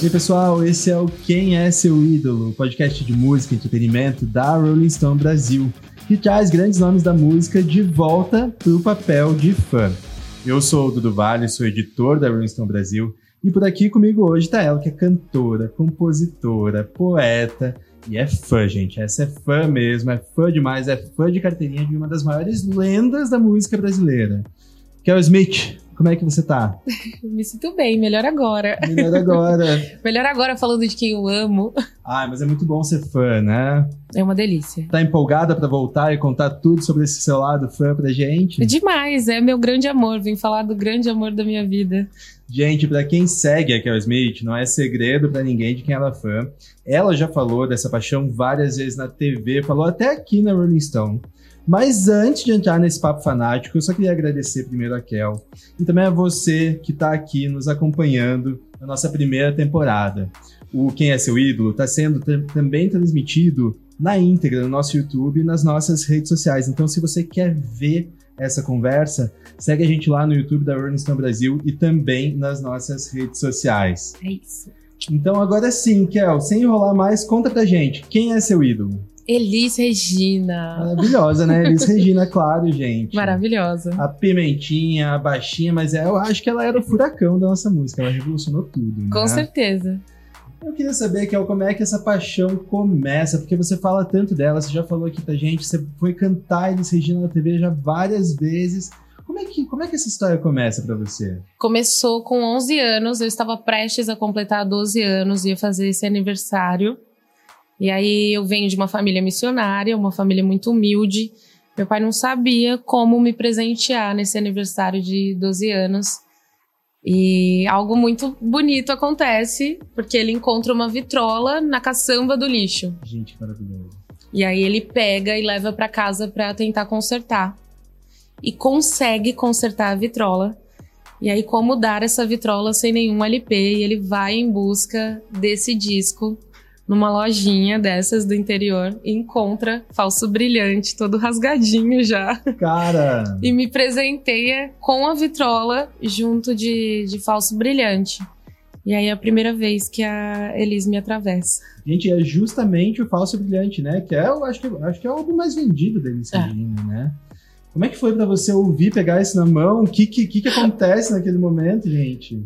E aí, pessoal, esse é o Quem é Seu Ídolo, podcast de música e entretenimento da Rolling Stone Brasil, que traz grandes nomes da música de volta para o papel de fã. Eu sou o Dudu Vale, sou editor da Rolling Stone Brasil, e por aqui comigo hoje está ela, que é cantora, compositora, poeta e é fã, gente. Essa é fã mesmo, é fã demais, é fã de carteirinha de uma das maiores lendas da música brasileira. Kel Smith, como é que você tá? Me sinto bem, melhor agora. Melhor agora. melhor agora falando de quem eu amo. Ai, mas é muito bom ser fã, né? É uma delícia. Tá empolgada para voltar e contar tudo sobre esse seu lado fã pra gente? Demais, é meu grande amor. Vim falar do grande amor da minha vida. Gente, para quem segue a Kel Smith, não é segredo para ninguém de quem ela é fã. Ela já falou dessa paixão várias vezes na TV, falou até aqui na Rolling Stone. Mas antes de entrar nesse papo fanático, eu só queria agradecer primeiro a Kel e também a você que está aqui nos acompanhando na nossa primeira temporada. O Quem é Seu Ídolo está sendo também transmitido na íntegra no nosso YouTube e nas nossas redes sociais. Então, se você quer ver essa conversa, segue a gente lá no YouTube da Rolling Stone Brasil e também nas nossas redes sociais. É isso. Então, agora sim, Kel, sem enrolar mais, conta pra gente, quem é seu ídolo? Elis Regina. Maravilhosa, né? Elis Regina, claro, gente. Maravilhosa. A pimentinha, a baixinha, mas é, eu acho que ela era o furacão da nossa música, ela revolucionou tudo. Com né? certeza. Eu queria saber, Kel, como é que essa paixão começa, porque você fala tanto dela, você já falou aqui pra gente, você foi cantar Elis Regina na TV já várias vezes. Como é que, como é que essa história começa para você? Começou com 11 anos, eu estava prestes a completar 12 anos, ia fazer esse aniversário. E aí eu venho de uma família missionária, uma família muito humilde. Meu pai não sabia como me presentear nesse aniversário de 12 anos. E algo muito bonito acontece, porque ele encontra uma vitrola na caçamba do lixo. Gente, maravilhoso. E aí ele pega e leva para casa para tentar consertar. E consegue consertar a vitrola. E aí como dar essa vitrola sem nenhum LP, e ele vai em busca desse disco numa lojinha dessas do interior e encontra falso brilhante, todo rasgadinho já. Cara! e me presenteia com a vitrola junto de, de falso brilhante. E aí é a primeira vez que a Elis me atravessa. Gente, é justamente o falso brilhante, né? Que é, eu acho que, acho que é o álbum mais vendido da Elis É. Né? Como é que foi pra você ouvir, pegar isso na mão? O que, que, que, que acontece naquele momento, gente?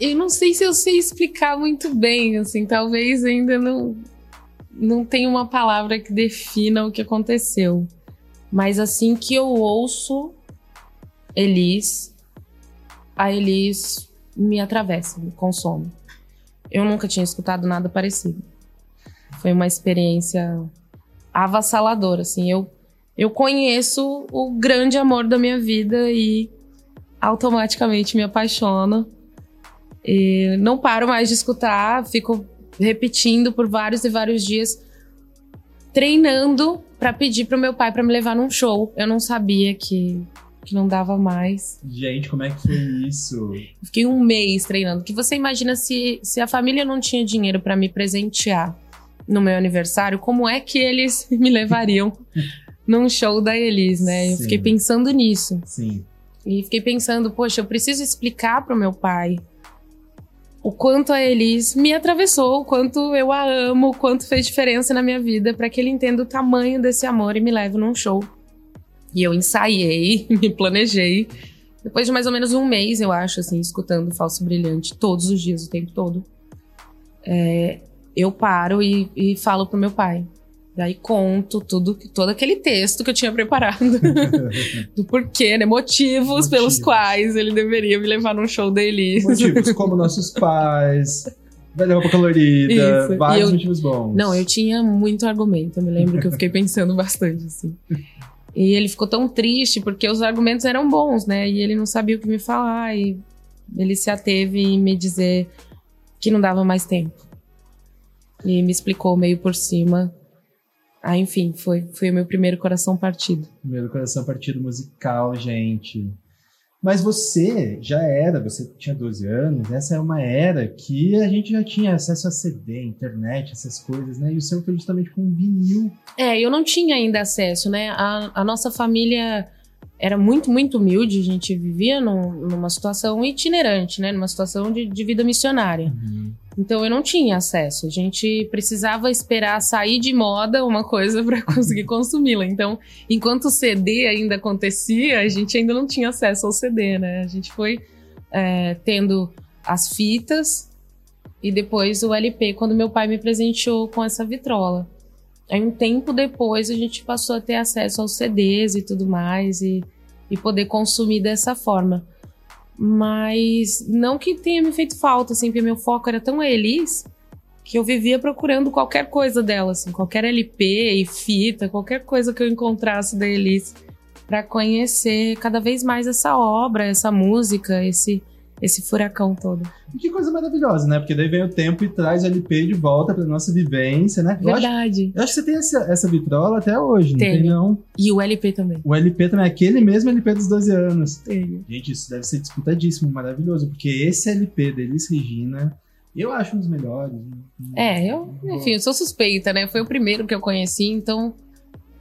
Eu não sei se eu sei explicar muito bem, assim, talvez ainda não não tenha uma palavra que defina o que aconteceu. Mas assim que eu ouço Elis, a Elis me atravessa, me consome. Eu nunca tinha escutado nada parecido. Foi uma experiência avassaladora, assim. Eu eu conheço o grande amor da minha vida e automaticamente me apaixono. E não paro mais de escutar, fico repetindo por vários e vários dias, treinando para pedir pro meu pai para me levar num show. Eu não sabia que, que não dava mais. Gente, como é que foi isso? Fiquei um mês treinando. Que você imagina se, se a família não tinha dinheiro para me presentear no meu aniversário, como é que eles me levariam num show da Elis, né? Eu Sim. fiquei pensando nisso. Sim. E fiquei pensando, poxa, eu preciso explicar pro meu pai o quanto a Elis me atravessou, o quanto eu a amo, o quanto fez diferença na minha vida, para que ele entenda o tamanho desse amor e me leve num show. E eu ensaiei, me planejei. Depois de mais ou menos um mês, eu acho, assim, escutando Falso Brilhante todos os dias, o tempo todo, é, eu paro e, e falo pro meu pai. Daí conto tudo, todo aquele texto que eu tinha preparado. do porquê, né? Motivos, Motivos. pelos quais ele deveria me levar num show da Elis. Motivos como nossos pais, velha roupa colorida, Isso. vários eu- motivos bons. Não, eu tinha muito argumento. Eu me lembro que eu fiquei pensando bastante, assim. E ele ficou tão triste porque os argumentos eram bons, né? E ele não sabia o que me falar. E ele se ateve em me dizer que não dava mais tempo. E me explicou meio por cima. Ah, enfim, foi, foi o meu primeiro coração partido. Primeiro coração partido musical, gente. Mas você já era, você tinha 12 anos, essa é uma era que a gente já tinha acesso a CD, internet, essas coisas, né? E o seu foi justamente com vinil. É, eu não tinha ainda acesso, né? A, a nossa família era muito, muito humilde. A gente vivia num, numa situação itinerante, né? Numa situação de, de vida missionária. Uhum. Então eu não tinha acesso. A gente precisava esperar sair de moda uma coisa para conseguir consumi-la. Então, enquanto o CD ainda acontecia, a gente ainda não tinha acesso ao CD, né? A gente foi é, tendo as fitas e depois o LP quando meu pai me presenteou com essa vitrola. Aí um tempo depois a gente passou a ter acesso aos CDs e tudo mais e, e poder consumir dessa forma. Mas não que tenha me feito falta, assim, porque meu foco era tão a Elis que eu vivia procurando qualquer coisa dela, assim, qualquer LP e fita, qualquer coisa que eu encontrasse da Elis para conhecer cada vez mais essa obra, essa música, esse esse furacão todo. Que coisa maravilhosa, né? Porque daí vem o tempo e traz o LP de volta pra nossa vivência, né? Eu Verdade. Acho, eu acho que você tem essa, essa vitrola até hoje, não tem, não? E o LP também. O LP também, aquele mesmo LP dos 12 anos. Tem. Gente, isso deve ser disputadíssimo, maravilhoso, porque esse LP da Elis Regina, eu acho um dos melhores. É, eu, enfim, eu sou suspeita, né? Foi o primeiro que eu conheci, então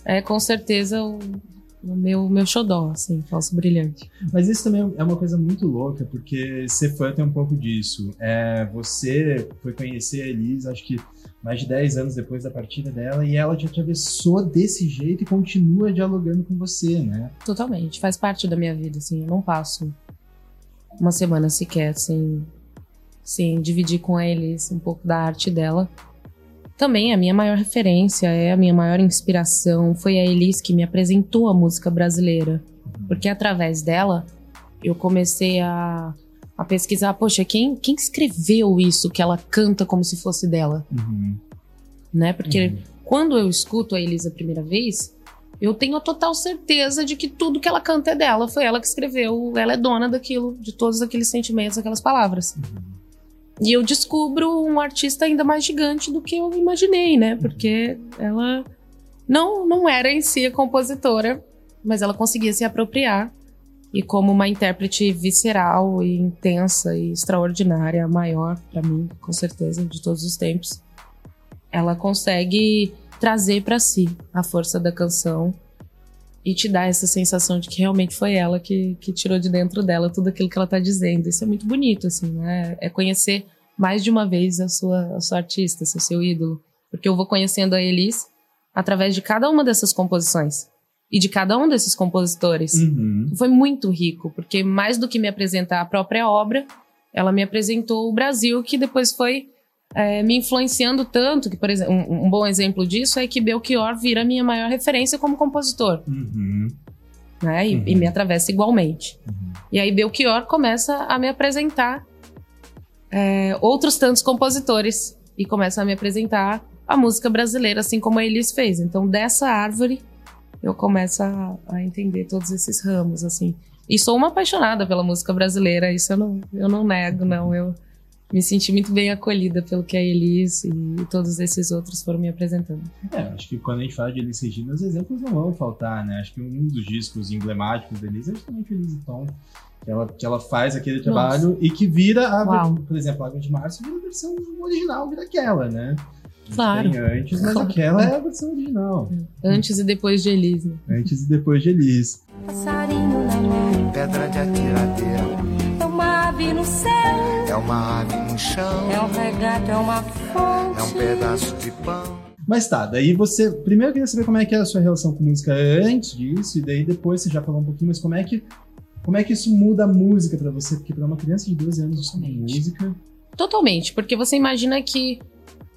é com certeza o o meu, meu xodó, assim, falso brilhante. Mas isso também é uma coisa muito louca, porque ser fã tem um pouco disso. É, você foi conhecer a Elisa, acho que mais de 10 anos depois da partida dela, e ela te atravessou desse jeito e continua dialogando com você, né? Totalmente, faz parte da minha vida, assim, eu não passo uma semana sequer sem, sem dividir com a Elisa um pouco da arte dela também a minha maior referência, é a minha maior inspiração. Foi a Elis que me apresentou a música brasileira. Porque através dela eu comecei a, a pesquisar, poxa, quem, quem escreveu isso que ela canta como se fosse dela? Uhum. Né? Porque uhum. quando eu escuto a Elis a primeira vez, eu tenho a total certeza de que tudo que ela canta é dela, foi ela que escreveu, ela é dona daquilo, de todos aqueles sentimentos, aquelas palavras. Uhum. E eu descubro um artista ainda mais gigante do que eu imaginei, né? Porque ela não, não era em si a compositora, mas ela conseguia se apropriar. E como uma intérprete visceral e intensa e extraordinária, a maior para mim, com certeza, de todos os tempos, ela consegue trazer para si a força da canção e te dar essa sensação de que realmente foi ela que, que tirou de dentro dela tudo aquilo que ela tá dizendo. Isso é muito bonito, assim, né? É conhecer mais de uma vez a sua, a sua artista, o seu ídolo. Porque eu vou conhecendo a Elis através de cada uma dessas composições. E de cada um desses compositores. Uhum. Foi muito rico, porque mais do que me apresentar a própria obra, ela me apresentou o Brasil, que depois foi é, me influenciando tanto, que, por exemplo, um, um, bom exemplo disso é que Belchior vira a minha maior referência como compositor. Uhum. Né? E, uhum. e, me atravessa igualmente. Uhum. E aí Belchior começa a me apresentar é, outros tantos compositores e começa a me apresentar a música brasileira, assim como a Elis fez. Então, dessa árvore, eu começo a, a entender todos esses ramos, assim. E sou uma apaixonada pela música brasileira, isso eu não, eu não nego, não. Eu, me senti muito bem acolhida pelo que a Elis e, todos esses outros foram me apresentando. É, acho que quando a gente fala de Elis Regina, os exemplos não vão faltar, né? Acho que um dos discos emblemáticos da Elis é justamente Elis Tom. Que ela, que ela faz aquele trabalho Nossa. e que vira a. Por exemplo, a Água de Março vira a versão original, vira aquela, né? Claro. Tem antes, mas claro. aquela é a versão original. Antes e depois de Elis. Né? Antes e depois de Elis. Passarinho na mão, pedra de atiradeira. É uma ave no céu. É uma ave no chão. É um regato, é uma fonte. É um pedaço de pão. Mas tá, daí você. Primeiro eu queria saber como é que é a sua relação com música antes disso, e daí depois você já falou um pouquinho, mas como é que. Como é que isso muda a música para você? Porque para uma criança de 12 anos isso é música. Totalmente, porque você imagina que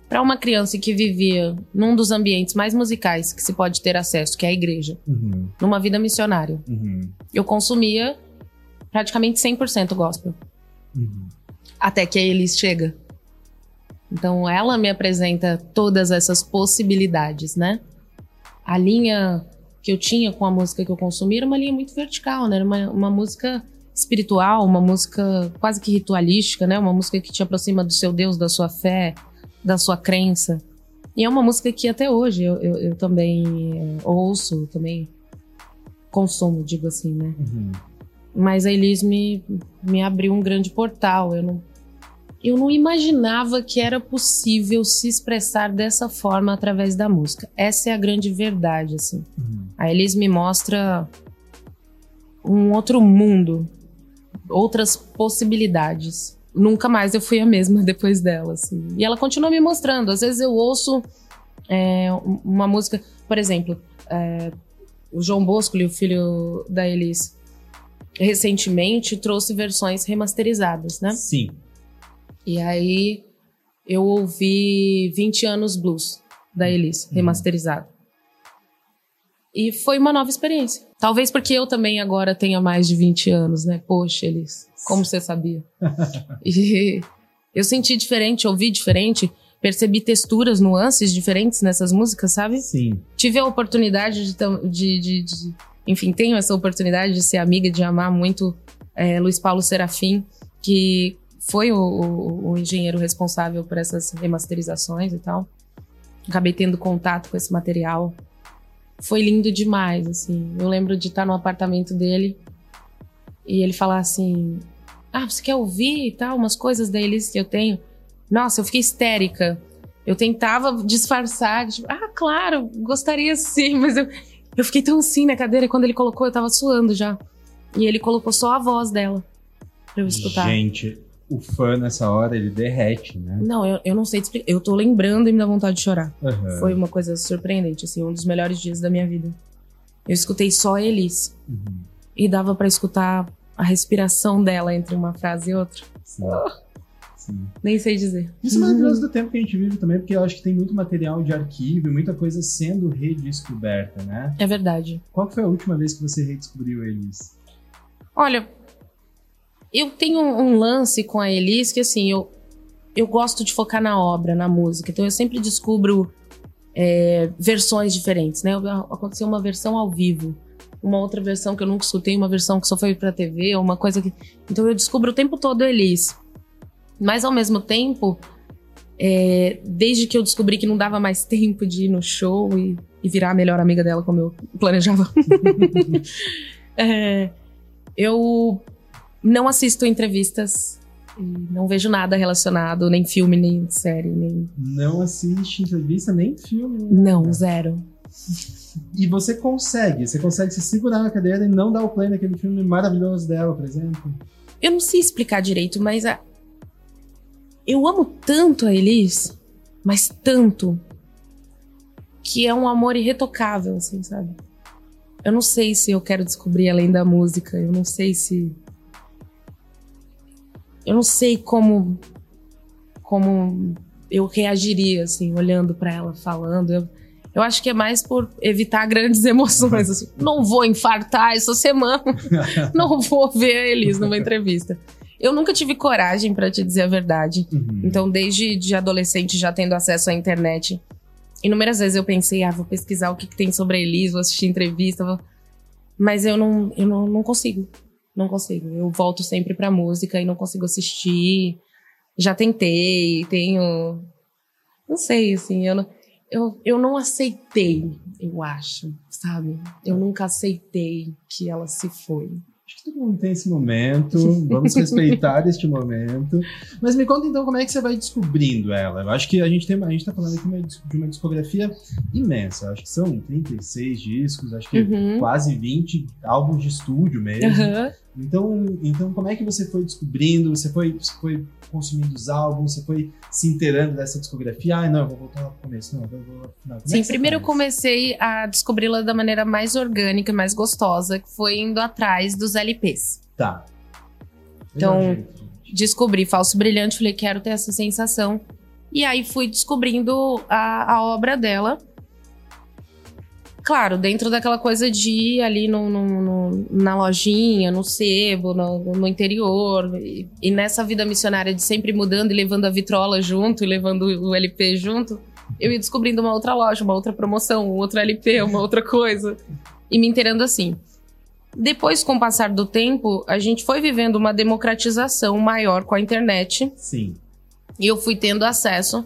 para uma criança que vivia num dos ambientes mais musicais que se pode ter acesso, que é a igreja, uhum. numa vida missionária, uhum. eu consumia praticamente 100% gospel. Uhum. Até que a Elis chega. Então ela me apresenta todas essas possibilidades, né? A linha que eu tinha com a música que eu consumia era uma linha muito vertical, né? Era uma, uma música espiritual, uma música quase que ritualística, né? Uma música que te aproxima do seu Deus, da sua fé, da sua crença. E é uma música que até hoje eu, eu, eu também é, ouço, também consumo, digo assim, né? Uhum. Mas a Elis me, me abriu um grande portal. Eu não, eu não imaginava que era possível se expressar dessa forma através da música. Essa é a grande verdade, assim. Uhum. A Elis me mostra um outro mundo, outras possibilidades. Nunca mais eu fui a mesma depois dela, assim. E ela continua me mostrando. Às vezes eu ouço é, uma música, por exemplo, é, o João Bosco, o filho da Elis, recentemente trouxe versões remasterizadas, né? Sim. E aí eu ouvi 20 anos blues da Elis, uhum. remasterizado. E foi uma nova experiência. Talvez porque eu também agora tenha mais de 20 anos, né? Poxa, Elis, como você sabia? e eu senti diferente, ouvi diferente, percebi texturas, nuances diferentes nessas músicas, sabe? Sim. Tive a oportunidade de, de, de, de enfim, tenho essa oportunidade de ser amiga, de amar muito é, Luiz Paulo Serafim, que foi o, o, o engenheiro responsável por essas remasterizações e tal. Acabei tendo contato com esse material foi lindo demais, assim. Eu lembro de estar no apartamento dele e ele falar assim: Ah, você quer ouvir e tal? Umas coisas da Elise que eu tenho. Nossa, eu fiquei histérica. Eu tentava disfarçar, tipo, ah, claro, gostaria sim, mas eu, eu fiquei tão assim na cadeira e quando ele colocou, eu tava suando já. E ele colocou só a voz dela pra eu escutar. Gente, o fã nessa hora, ele derrete, né? Não, eu, eu não sei te explicar. Eu tô lembrando e me dá vontade de chorar. Uhum. Foi uma coisa surpreendente, assim, um dos melhores dias da minha vida. Eu escutei só eles. Uhum. E dava para escutar a respiração dela entre uma frase e outra. Sim. Oh. Sim. Nem sei dizer. Isso é maravilhoso do tempo que a gente vive também, porque eu acho que tem muito material de arquivo e muita coisa sendo redescoberta, né? É verdade. Qual foi a última vez que você redescobriu eles? Olha, eu tenho um lance com a Elis que, assim, eu, eu gosto de focar na obra, na música. Então, eu sempre descubro é, versões diferentes, né? Aconteceu uma versão ao vivo, uma outra versão que eu nunca escutei, uma versão que só foi pra TV, uma coisa que... Então, eu descubro o tempo todo a Elis. Mas, ao mesmo tempo, é, desde que eu descobri que não dava mais tempo de ir no show e, e virar a melhor amiga dela como eu planejava, é, eu não assisto entrevistas e não vejo nada relacionado, nem filme, nem série, nem. Não assiste entrevista, nem filme? Nem não, zero. E você consegue, você consegue se segurar na cadeira e não dar o play naquele filme maravilhoso dela, por exemplo? Eu não sei explicar direito, mas a... eu amo tanto a Elis, mas tanto, que é um amor irretocável, assim, sabe? Eu não sei se eu quero descobrir além da música, eu não sei se eu não sei como como eu reagiria assim, olhando para ela falando. Eu, eu acho que é mais por evitar grandes emoções. Assim, não vou infartar essa semana. não vou ver eles numa entrevista. Eu nunca tive coragem, para te dizer a verdade. Uhum. Então, desde de adolescente, já tendo acesso à internet, inúmeras vezes eu pensei, ah, vou pesquisar o que, que tem sobre a Elis, vou assistir entrevista. Vou... Mas eu não, eu não, não consigo. Não consigo. Eu volto sempre pra música e não consigo assistir. Já tentei, tenho. Não sei, assim, eu não, eu, eu não aceitei, eu acho, sabe? Eu nunca aceitei que ela se foi. Acho que todo mundo tem esse momento, vamos respeitar este momento. Mas me conta então como é que você vai descobrindo ela. Eu acho que a gente tem, a gente tá falando aqui de uma discografia imensa. Eu acho que são 36 discos, acho que uhum. quase 20 álbuns de estúdio mesmo. Uhum. Então, então, como é que você foi descobrindo? Você foi, você foi consumindo os álbuns? Você foi se inteirando dessa discografia? Ah, não, eu vou voltar lá pro começo. Não, eu vou lá pro final. Sim, é primeiro eu comecei a descobri-la da maneira mais orgânica, mais gostosa, que foi indo atrás dos LPs. Tá. Então, descobri Falso Brilhante, falei, quero ter essa sensação. E aí fui descobrindo a, a obra dela claro, dentro daquela coisa de ir ali no, no, no na lojinha, no sebo, no, no interior. E, e, nessa vida missionária de sempre mudando e levando a vitrola junto e levando o LP junto, eu ia descobrindo uma outra loja, uma outra promoção, um outro LP, uma outra coisa. E me inteirando assim. Depois, com o passar do tempo, a gente foi vivendo uma democratização maior com a internet. Sim. E eu fui tendo acesso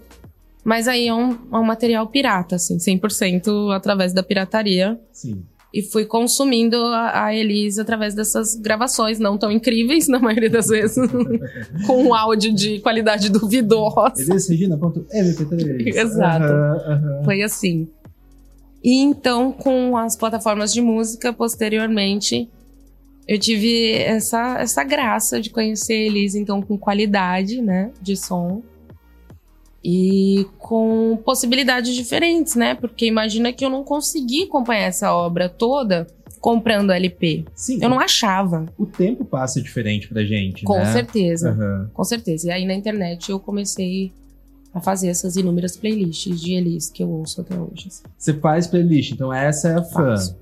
mas aí é um, é um material pirata, assim, 100% através da pirataria. Sim. E fui consumindo a, a Elise através dessas gravações, não tão incríveis, na maioria das vezes, com um áudio de qualidade duvidosa. Elise Regina.mp3. Exato. Uhum, Foi assim. E então, com as plataformas de música, posteriormente, eu tive essa, essa graça de conhecer eles, então, com qualidade, né, de som. E com possibilidades diferentes, né? Porque imagina que eu não consegui acompanhar essa obra toda comprando LP. Sim. Eu não achava. O tempo passa diferente pra gente, Com né? certeza. Aham. Com certeza. E aí na internet eu comecei a fazer essas inúmeras playlists de Elis que eu ouço até hoje. assim. Você faz playlist, então essa é a fã. Faço.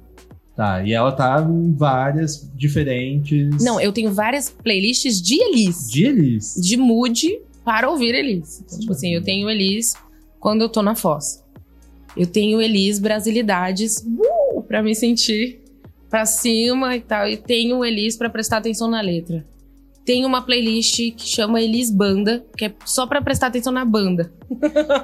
Tá, e ela tá em várias diferentes. Não, eu tenho várias playlists de Elis. De Elis. De mood para ouvir Elis. Então, tipo assim, eu tenho Elis quando eu tô na Foz. Eu tenho Elis Brasilidades uh, pra me sentir pra cima e tal. E tenho Elis pra prestar atenção na letra. Tem uma playlist que chama Elis Banda, que é só pra prestar atenção na banda.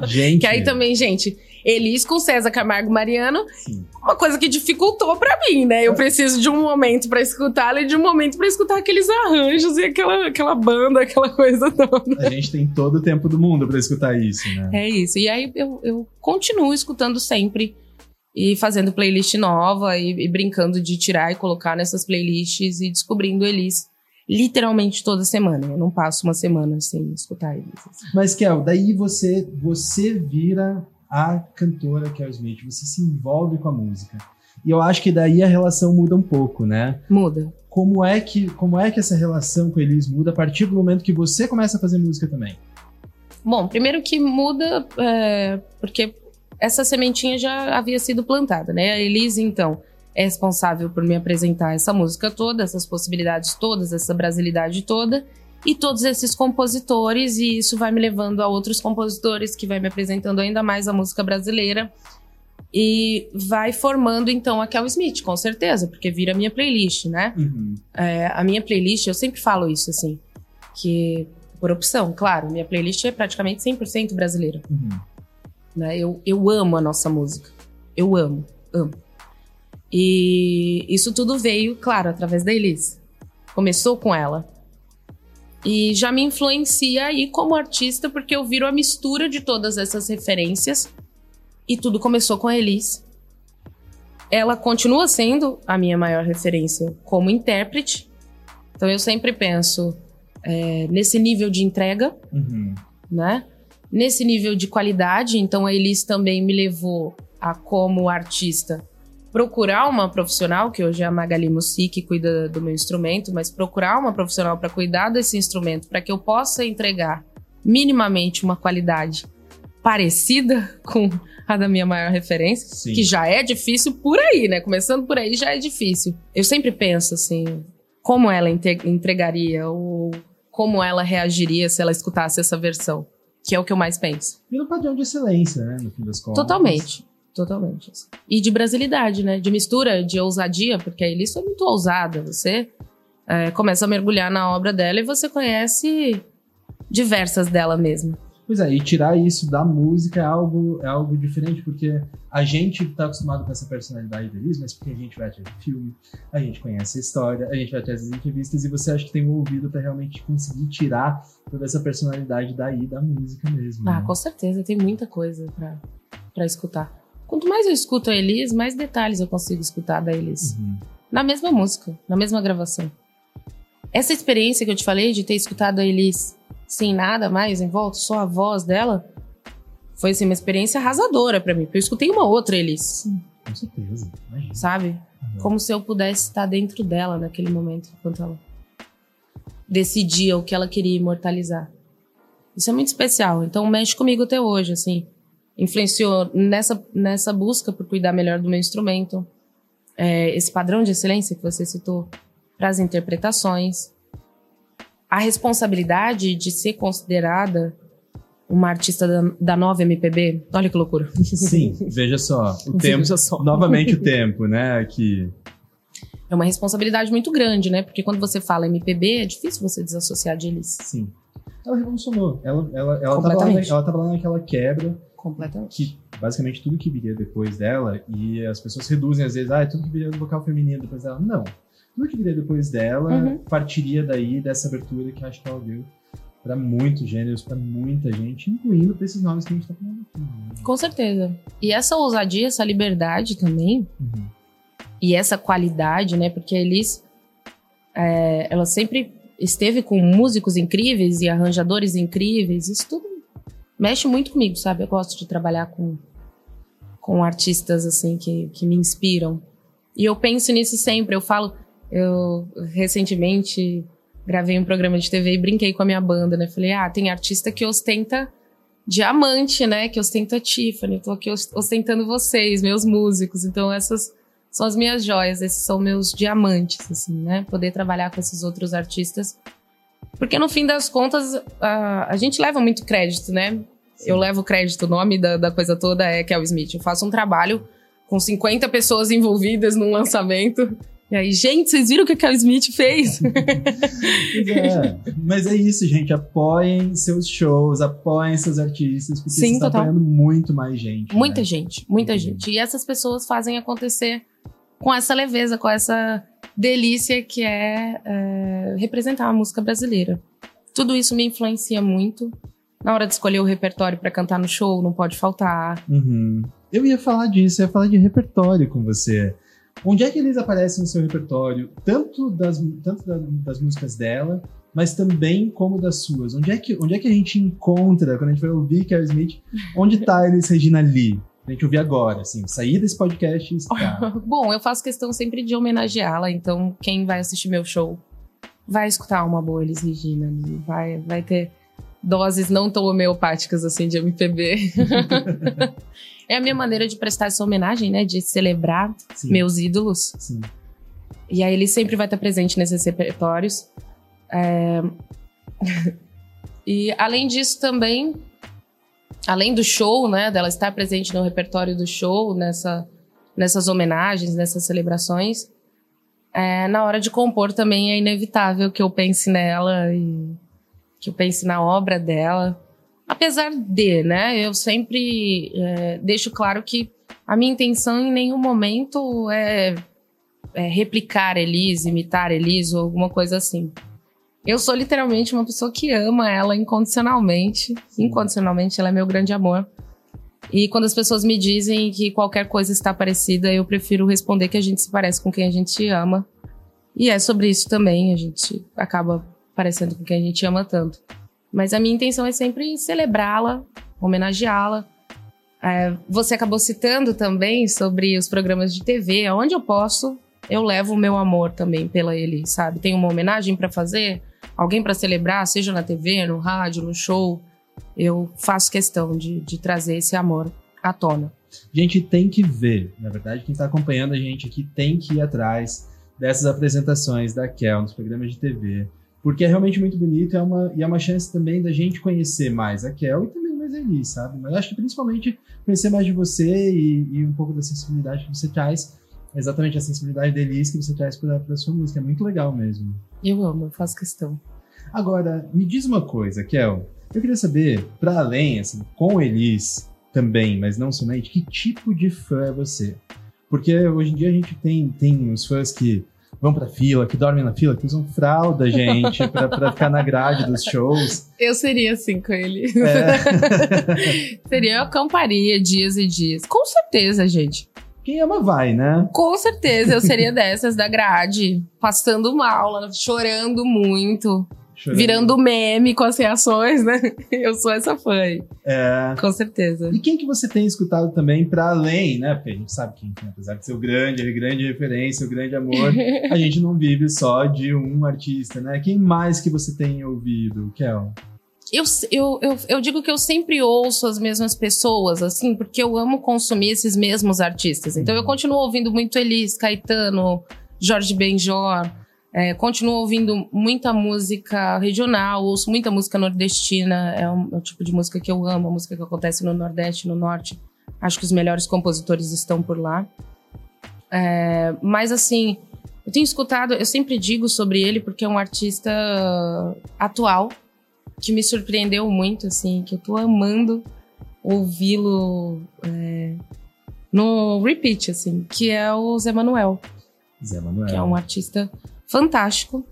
Gente. Que aí também, gente, Elis com César Camargo Mariano, Sim. uma coisa que dificultou pra mim, né? Eu preciso de um momento pra escutá-la e de um momento pra escutar aqueles arranjos e aquela, aquela banda, aquela coisa toda. A gente tem todo o tempo do mundo pra escutar isso, né? É isso. E aí eu, eu continuo escutando sempre e fazendo playlist nova e, e brincando de tirar e colocar nessas playlists e descobrindo Elis literalmente toda semana. Eu não passo uma semana sem escutar Elis. assim. Mas, Kel, daí você, você vira a cantora Kel Smith, você se envolve com a música. E eu acho que daí a relação muda um pouco, né? Muda. Como é que, como é que essa relação com a Elis muda a partir do momento que você começa a fazer música também? Bom, primeiro que muda, é, porque essa sementinha já havia sido plantada, né? A Elise, então, é responsável por me apresentar essa música toda, essas possibilidades todas, essa brasilidade toda, e todos esses compositores, e isso vai me levando a outros compositores que vai me apresentando ainda mais a música brasileira. E vai formando, então, a Kel Smith, com certeza, porque vira a minha playlist, né? Uhum. É, a minha playlist, eu sempre falo isso, assim, que por opção, claro, minha playlist é praticamente 100% brasileira, Uhum. né? Eu, eu amo a nossa música, eu amo, amo. E isso tudo veio, claro, através da Elise. Começou com ela. E já me influencia aí como artista, porque eu viro a mistura de todas essas referências. E tudo começou com a Elise. Ela continua sendo a minha maior referência como intérprete. Então eu sempre penso é, nesse nível de entrega, Uhum. né? Nesse nível de qualidade. Então a Elise também me levou a, como artista, procurar uma profissional, que hoje é a Magali Mussi, que cuida do meu instrumento, mas procurar uma profissional para cuidar desse instrumento, para que eu possa entregar minimamente uma qualidade parecida com a da minha maior referência, Sim. que já é difícil por aí, né? Começando por aí já é difícil. Eu sempre penso assim, como ela entregaria ou como ela reagiria se ela escutasse essa versão, que é o que eu mais penso. E no padrão de excelência, né? No fim das contas. Totalmente. Totalmente. assim. E de brasilidade, né? De mistura, de ousadia, porque a Elis foi muito ousada. Você é, começa a mergulhar na obra dela e você conhece diversas dela mesma. Pois é, e tirar isso da música é algo, é algo diferente, porque a gente tá acostumado com essa personalidade da Elis, mas porque a gente vai do filme, a gente conhece a história, a gente vai atrás das entrevistas, e você acha que tem um ouvido pra realmente conseguir tirar toda essa personalidade daí da música mesmo. Ah, né? com certeza, tem muita coisa pra escutar. Quanto mais eu escuto a Elis, mais detalhes eu consigo escutar da Elis. Uhum. Na mesma música, na mesma gravação. Essa experiência que eu te falei de ter escutado a Elis sem nada mais em volta, só a voz dela, foi assim, uma experiência arrasadora pra mim. Porque eu escutei uma outra Elis, Com certeza, imagina. sabe? Uhum. Como se eu pudesse estar dentro dela naquele momento, enquanto ela decidia o que ela queria imortalizar. Isso é muito especial. Então mexe comigo até hoje, assim. Influenciou nessa, nessa busca por cuidar melhor do meu instrumento. É, esse padrão de excelência que você citou para as interpretações. A responsabilidade de ser considerada uma artista da, da nova MPB. Olha que loucura. Sim, veja só, o tempo, Veja só. novamente o tempo, né, aqui. É uma responsabilidade muito grande, né? Porque quando você fala MPB, é difícil você desassociar de eles. Sim. Ela revolucionou, ela, ela, ela, tava lá, ela tava lá naquela quebra, Completamente. que basicamente tudo que viria depois dela, e as pessoas reduzem às vezes, ah, é tudo que viria do vocal feminino depois dela. Não. Tudo que viria depois dela Uhum. partiria daí dessa abertura que acho que ela deu pra muitos gêneros, pra muita gente, incluindo pra esses nomes que a gente tá falando aqui. né? Com certeza. E essa ousadia, essa liberdade também, Uhum. e essa qualidade, né? Porque a Elis, É, ela sempre esteve com músicos incríveis e arranjadores incríveis. Isso tudo mexe muito comigo, sabe? Eu gosto de trabalhar com, com artistas assim que, que me inspiram. E eu penso nisso sempre. Eu falo, eu recentemente gravei um programa de TV e brinquei com a minha banda, né? Falei, ah, tem artista que ostenta diamante, né? Que ostenta Tiffany. tô aqui ostentando vocês, meus músicos. Então essas são as minhas joias, esses são meus diamantes, assim, né? Poder trabalhar com esses outros artistas. Porque no fim das contas, a, a gente leva muito crédito, né? Eu levo crédito, o nome da, da coisa toda é Kel Smith. Eu faço um trabalho com 50 pessoas envolvidas num lançamento. E aí, gente, vocês viram o que a Kel Smith fez? é, mas é isso, gente. Apoiem seus shows, apoiem seus artistas, porque Sim, você está apoiando muito mais gente. Muita né? gente, muita gente. E essas pessoas fazem acontecer com essa leveza, com essa delícia que é, é representar a música brasileira. Tudo isso me influencia muito. Na hora de escolher o repertório para cantar no show, não pode faltar. Uhum. Eu ia falar disso, eu ia falar de repertório com você. Onde é que eles aparecem no seu repertório? Tanto das, tanto da, das músicas dela, mas também como das suas. Onde é que, onde é que a gente encontra, quando a gente vai ouvir Carol Smith, onde tá Elis Regina Lee? a gente ouvir agora, assim, sair desse podcast e escutar. Bom, eu faço questão sempre de homenageá-la, então quem vai assistir meu show vai escutar uma boa Elis Regina, vai, vai ter doses não tão homeopáticas assim de MPB. é a minha maneira de prestar essa homenagem, né? De celebrar Sim. meus ídolos. Sim. E aí ele sempre vai estar presente nesses repertórios. É... e além disso também além do show, né, dela estar presente no repertório do show, nessa, nessas homenagens, nessas celebrações, é, na hora de compor também é inevitável que eu pense nela e que eu pense na obra dela. Apesar de, né, eu sempre é, deixo claro que a minha intenção em nenhum momento é, é replicar Elise, imitar Elise ou alguma coisa assim. Eu sou literalmente uma pessoa que ama ela incondicionalmente. Incondicionalmente, ela é meu grande amor. E quando as pessoas me dizem que qualquer coisa está parecida, eu prefiro responder que a gente se parece com quem a gente ama. E é sobre isso também, a gente acaba parecendo com quem a gente ama tanto. Mas a minha intenção é sempre celebrá-la, homenageá-la. É, você acabou citando também sobre os programas de TV, onde eu posso, eu levo o meu amor também pela ele, sabe? Tem uma homenagem para fazer, alguém para celebrar, seja na TV, no rádio, no show, eu faço questão de, de trazer esse amor à tona. A gente tem que ver, na verdade, quem está acompanhando a gente aqui tem que ir atrás dessas apresentações da Kel nos programas de TV, porque é realmente muito bonito é uma, e é uma chance também da gente conhecer mais a Kel e também mais a Eli, sabe? Mas acho que principalmente conhecer mais de você e, e um pouco da sensibilidade que você traz exatamente a sensibilidade deles que você traz para a sua música. É muito legal mesmo. Eu amo, eu faço questão. Agora, me diz uma coisa, Kel. Eu queria saber, para além, assim, com Elis também, mas não somente, que tipo de fã é você? Porque hoje em dia a gente tem, tem os fãs que vão pra fila, que dormem na fila, que usam fralda, gente, pra, pra ficar na grade dos shows. Eu seria assim com ele. É. seria, eu acamparia dias e dias. Com certeza, gente. Quem ama vai, né? Com certeza, eu seria dessas da grade, passando mal, chorando muito. Chorando. Virando meme com as reações, né? Eu sou essa fã. É. Com certeza. E quem que você tem escutado também para além, né? Porque a gente sabe quem, apesar de ser o grande, a grande referência, o grande amor, a gente não vive só de um artista, né? Quem mais que você tem ouvido, Kel? eu, eu, eu, eu, digo que eu sempre ouço as mesmas pessoas, assim, porque eu amo consumir esses mesmos artistas. Então eu uhum. continuo ouvindo muito Elis, Caetano, Jorge Benjor, é, continuo ouvindo muita música regional, ouço muita música nordestina, é o, é tipo de música que eu amo, a música que acontece no Nordeste, no Norte. Acho que os melhores compositores estão por lá. É, mas assim, eu tenho escutado, eu sempre digo sobre ele porque é um artista atual, que me surpreendeu muito, assim, que eu tô amando ouvi-lo é, no repeat, assim, que é o Zé Manuel. Zé Manuel. Que é um artista fantástico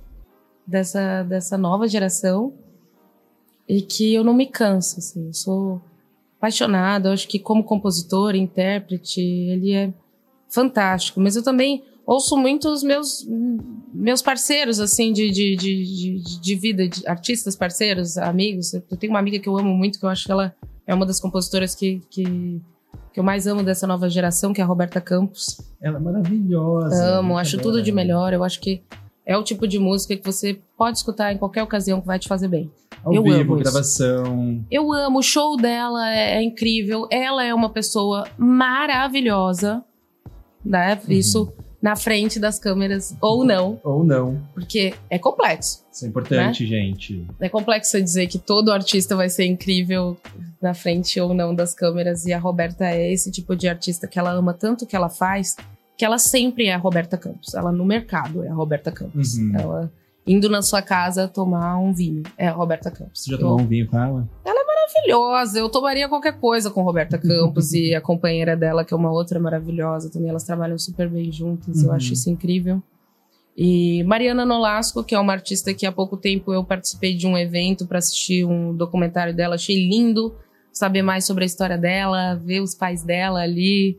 dessa, dessa nova geração e que eu não me canso, assim, eu sou apaixonada, eu acho que como compositor, intérprete, ele é fantástico, mas eu também ouço muito os meus, meus parceiros, assim, de, de, de, de, vida, de artistas parceiros, amigos. Eu tenho uma amiga que eu amo muito, que eu acho que ela é uma das compositoras que, que, que eu mais amo dessa nova geração, que é a Roberta Campos. Ela é maravilhosa. Amo, acho tudo de melhor. Eu acho que é o tipo de música que você pode escutar em qualquer ocasião que vai te fazer bem. Ao eu vivo, amo isso. gravação. Eu amo, o show dela é, é incrível. Ela é uma pessoa maravilhosa, né? Uhum. Isso na frente das câmeras, ou não, Ou não. porque é complexo. Isso é importante, Né? gente. É complexo dizer que todo artista vai ser incrível na frente ou não das câmeras. E a Roberta é esse tipo de artista que ela ama tanto o que ela faz, que ela sempre é a Roberta Campos. Ela no mercado é a Roberta Campos. Uhum. Ela indo na sua casa tomar um vinho é a Roberta Campos. Você já Eu- tomou um vinho com ela? maravilhosa. Eu tomaria qualquer coisa com Roberta Campos e a companheira dela, que é uma outra maravilhosa também. Elas trabalham super bem juntas, eu Uhum. acho isso incrível. E Mariana Nolasco, que é uma artista que há pouco tempo eu participei de um evento para assistir um documentário dela. Achei lindo saber mais sobre a história dela, ver os pais dela ali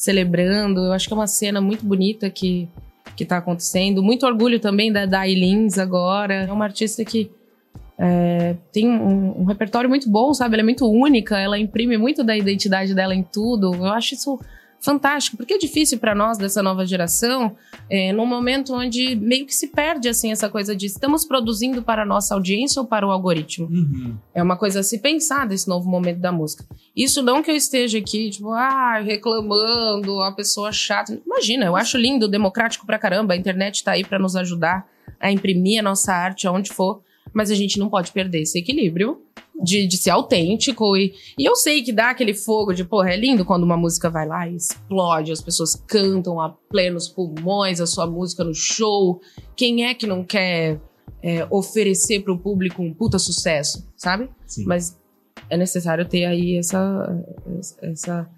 celebrando. Eu acho que é uma cena muito bonita que, que tá acontecendo. Muito orgulho também da Dai Lins agora. É uma artista que é, tem um, um repertório muito bom, sabe? Ela é muito única, ela imprime muito da identidade dela em tudo. Eu acho isso fantástico, porque é difícil para nós dessa nova geração, é, num momento onde meio que se perde assim essa coisa de estamos produzindo para a nossa audiência ou para o algoritmo. Uhum. É uma coisa a se pensar desse novo momento da música. Isso não que eu esteja aqui, tipo, ah, reclamando, a pessoa chata. Imagina, eu acho lindo, democrático pra caramba. A internet tá aí pra nos ajudar a imprimir a nossa arte aonde for. Mas a gente não pode perder esse equilíbrio de, de ser autêntico. E, e eu sei que dá aquele fogo de, porra, é lindo quando uma música vai lá e explode, as pessoas cantam a plenos pulmões a sua música no show. Quem é que não quer é, oferecer pro público um puta sucesso, sabe? Sim. Mas é necessário ter aí essa, essa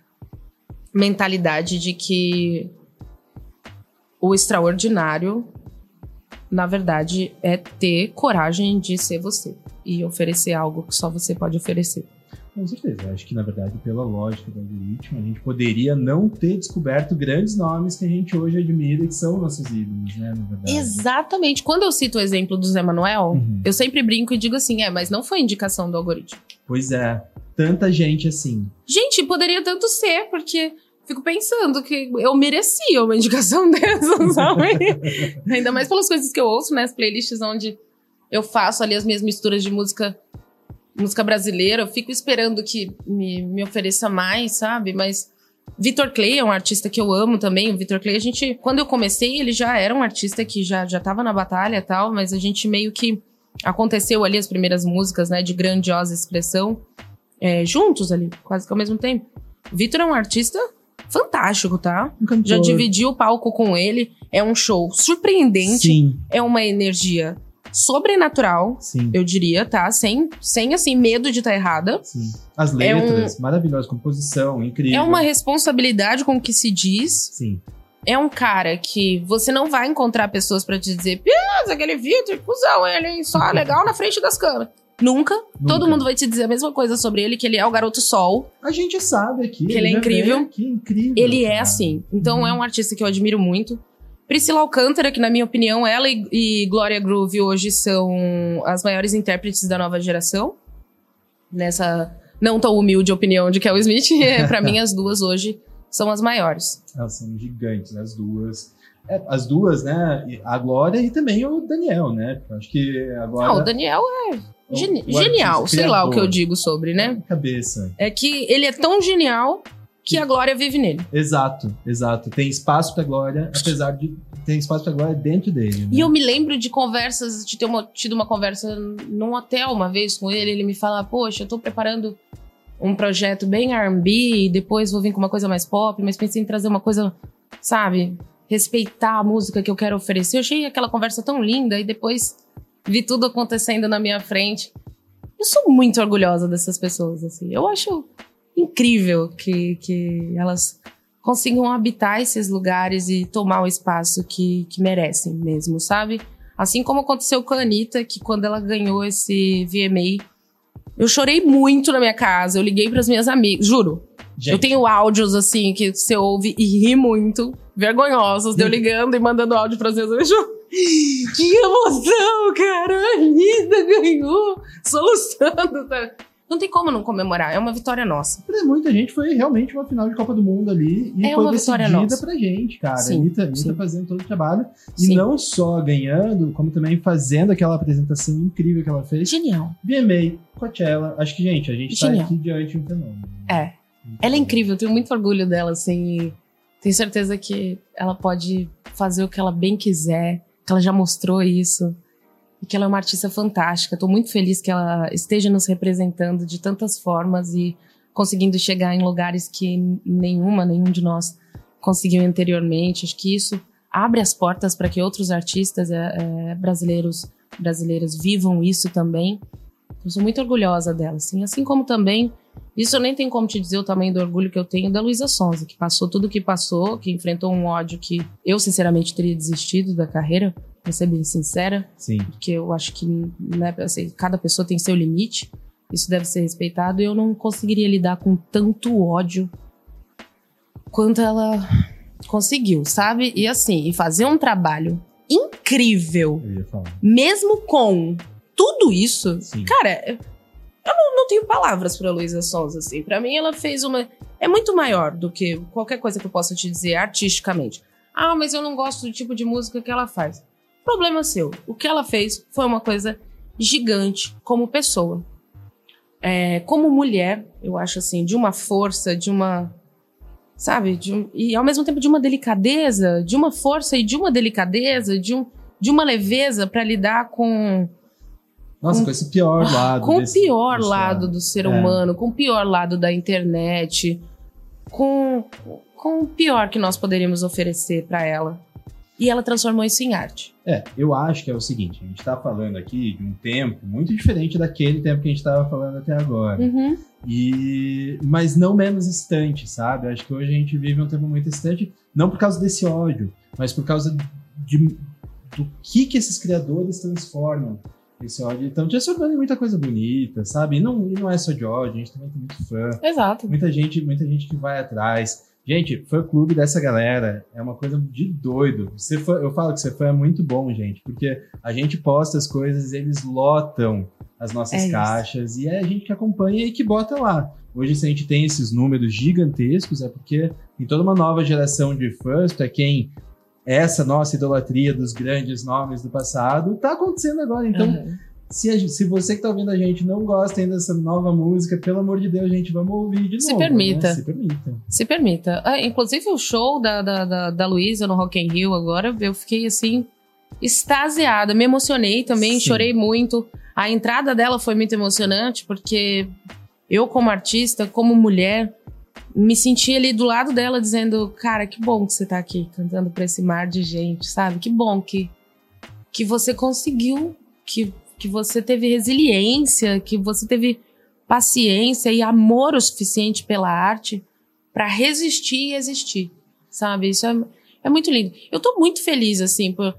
mentalidade de que o extraordinário, na verdade, é ter coragem de ser você e oferecer algo que só você pode oferecer. Com certeza. Acho que, na verdade, pela lógica do algoritmo, a gente poderia não ter descoberto grandes nomes que a gente hoje admira e que são nossos ídolos, né? Na verdade. Exatamente. Quando eu cito o exemplo do Zé Manuel, Uhum. eu sempre brinco e digo assim: é, mas não foi indicação do algoritmo. Pois é. Tanta gente assim. Gente, poderia tanto ser, porque fico pensando que eu merecia uma indicação dessa, sabe? Ainda mais pelas coisas que eu ouço, né? As playlists onde eu faço ali as minhas misturas de música música brasileira. Eu fico esperando que me, me ofereça mais, sabe? Mas Vitor Clay é um artista que eu amo também. O Vitor Clay, a gente, quando eu comecei, ele já era um artista que já, já tava na batalha e tal, mas a gente meio que aconteceu ali as primeiras músicas, né, de grandiosa expressão, é, juntos ali, quase que ao mesmo tempo. Vitor é um artista fantástico, tá? Um. Já dividi o palco com ele. É um show surpreendente. Sim, É uma energia sobrenatural, sim. eu diria, tá? Sem, sem assim, medo de estar errada. Sim. As É um- letras, maravilhosas, composição, incrível. É uma responsabilidade com o que se diz. Sim. É um cara que você não vai encontrar pessoas pra te dizer, pensa aquele Vitor, cuzão, ele hein, só é legal na frente das câmeras. Nunca. Todo mundo vai te dizer a mesma coisa sobre ele, que ele é o garoto sol. A gente sabe aqui. Que ele é incrível. incrível. Ele é cara. assim. Então Uhum. é um artista que eu admiro muito. Priscila Alcântara, que na minha opinião, ela e, e Gloria Groove hoje são as maiores intérpretes da nova geração. Nessa não tão humilde opinião de Kel Smith, é, pra mim as duas hoje são as maiores. Elas são gigantes, as duas. É, as duas, né? A Glória e também o Daniel, né? Acho que agora. Ah, o Daniel é o- geni- o genial, sei lá o que eu digo sobre, né? Cabeça. É que ele é tão genial que a Glória vive nele. Exato, exato. Tem espaço pra Glória, apesar de. Tem espaço pra Glória dentro dele. Né? E eu me lembro de conversas, de ter uma- tido uma conversa num hotel uma vez com ele. Ele me fala: Poxa, eu tô preparando um projeto bem RB, e depois vou vir com uma coisa mais pop, mas pensei em trazer uma coisa, sabe, respeitar a música que eu quero oferecer. Eu achei aquela conversa tão linda e depois vi tudo acontecendo na minha frente. Eu sou muito orgulhosa dessas pessoas, assim. Eu acho incrível que, que elas consigam habitar esses lugares e tomar o espaço que, que merecem mesmo, sabe? Assim como aconteceu com a Anitta, que quando ela ganhou esse VMA, eu chorei muito na minha casa. Eu liguei para as minhas amigas, juro. Gente, Eu tenho áudios assim que você ouve e ri muito. vergonhosos, deu ligando e mandando áudio para as pessoas. Que emoção, cara! A Anitta ganhou! Soluçando, tá? Não tem como não comemorar, é uma vitória nossa. Pra muita gente foi realmente uma final de Copa do Mundo ali e É foi uma decidida nossa. pra gente, cara. Sim, a Anitta, sim. fazendo todo o trabalho Sim. e não só ganhando, como também fazendo aquela apresentação incrível que ela fez. Genial. VMA, Coachella, acho que, gente, a gente tá Genial. aqui diante de um fenômeno. É. Ela é incrível, eu tenho muito orgulho dela, assim. Tenho certeza que ela pode fazer o que ela bem quiser, que ela já mostrou isso. E que ela é uma artista fantástica. Tô muito feliz que ela esteja nos representando de tantas formas e conseguindo chegar em lugares que nenhuma, nenhum de nós conseguiu anteriormente. Acho que isso abre as portas para que outros artistas eh, eh, brasileiros, brasileiras vivam isso também. Eu sou muito orgulhosa dela, assim, assim como também isso eu nem tenho como te dizer o tamanho do orgulho que eu tenho da Luísa Sonza, que passou tudo o que passou, que enfrentou um ódio que eu, sinceramente, teria desistido da carreira, pra ser bem sincera, Sim. porque eu acho que né, assim, cada pessoa tem seu limite, isso deve ser respeitado, e eu não conseguiria lidar com tanto ódio quanto ela conseguiu, sabe? E assim, e fazer um trabalho incrível, mesmo com tudo isso, Sim. Cara, eu não, não tenho palavras pra Luísa Sonza, assim. Pra mim, ela fez uma. É muito maior do que qualquer coisa que eu possa te dizer artisticamente. Ah, mas eu não gosto do tipo de música que ela faz. Problema seu. O que ela fez foi uma coisa gigante como pessoa. É, como mulher, eu acho assim, de uma força, de uma. Sabe? De um- e ao mesmo tempo de uma delicadeza, de uma força e de uma delicadeza, de, um, de uma leveza pra lidar com Nossa, Com- com esse pior lado. Ah, com desse- o pior desse lado do ser É. humano, com o pior lado da internet, com, com o pior que nós poderíamos oferecer pra ela. E ela transformou isso em arte. É, eu acho que é o seguinte, a gente tá falando aqui de um tempo muito diferente daquele tempo que a gente tava falando até agora. Uhum. E mas não menos distante, sabe? Acho que hoje a gente vive um tempo muito distante, não por causa desse ódio, mas por causa de, do que que esses criadores transformam esse ódio. Então, transformando em muita coisa bonita, sabe? E não, e não é só de ódio, a gente também tem muito fã, Exato. muita gente, muita gente que vai atrás. Gente, fã clube dessa galera é uma coisa de doido. Fã, eu falo que ser fã é muito bom, gente, porque a gente posta as coisas, eles lotam as nossas É isso. caixas e é a gente que acompanha e que bota lá. Hoje, se a gente tem esses números gigantescos, é porque tem toda uma nova geração de fãs, para quem essa nossa idolatria dos grandes nomes do passado tá acontecendo agora. Então, Uhum. Se, a- se você que tá ouvindo a gente não gosta ainda dessa nova música, pelo amor de Deus, gente, vamos ouvir de Se novo. permita. Né? Se permita. Se permita. Ah, inclusive o show da, da, da, da Luísa no Rock in Rio agora, eu fiquei assim, extasiada. Me emocionei também, Sim. chorei muito. A entrada dela foi muito emocionante, porque eu, como artista, como mulher, me senti ali do lado dela dizendo: Cara, que bom que você tá aqui cantando pra esse mar de gente, sabe? Que bom que, que você conseguiu, que, que você teve resiliência, que você teve paciência e amor o suficiente pela arte pra resistir e existir, sabe? Isso é, é muito lindo. Eu tô muito feliz, assim, por.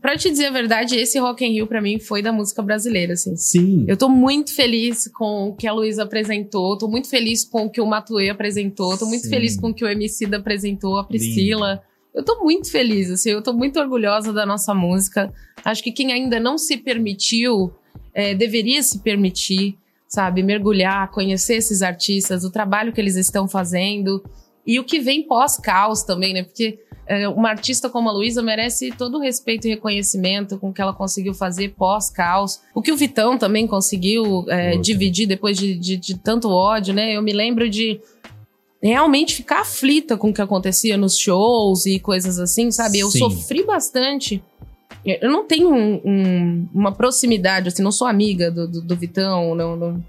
Pra te dizer a verdade, esse Rock in Rio pra mim foi da música brasileira, assim. Sim. Eu tô muito feliz com o que a Luísa apresentou, tô muito feliz com o que o Matuê apresentou, tô muito Sim. feliz com o que o MC da apresentou, a Priscila. Eu tô muito feliz, assim, eu tô muito orgulhosa da nossa música. Acho que quem ainda não se permitiu, é, deveria se permitir, sabe? Mergulhar, conhecer esses artistas, o trabalho que eles estão fazendo e o que vem pós-caos também, né? Porque é, uma artista como a Luísa merece todo o respeito e reconhecimento com o que ela conseguiu fazer pós-caos. O que o Vitão também conseguiu é, dividir depois de, de- de tanto ódio, né? Eu me lembro de realmente ficar aflita com o que acontecia nos shows e coisas assim, sabe? Eu Sim. sofri bastante. Eu não tenho um- um- uma proximidade, assim, não sou amiga do, do, do Vitão, não, não,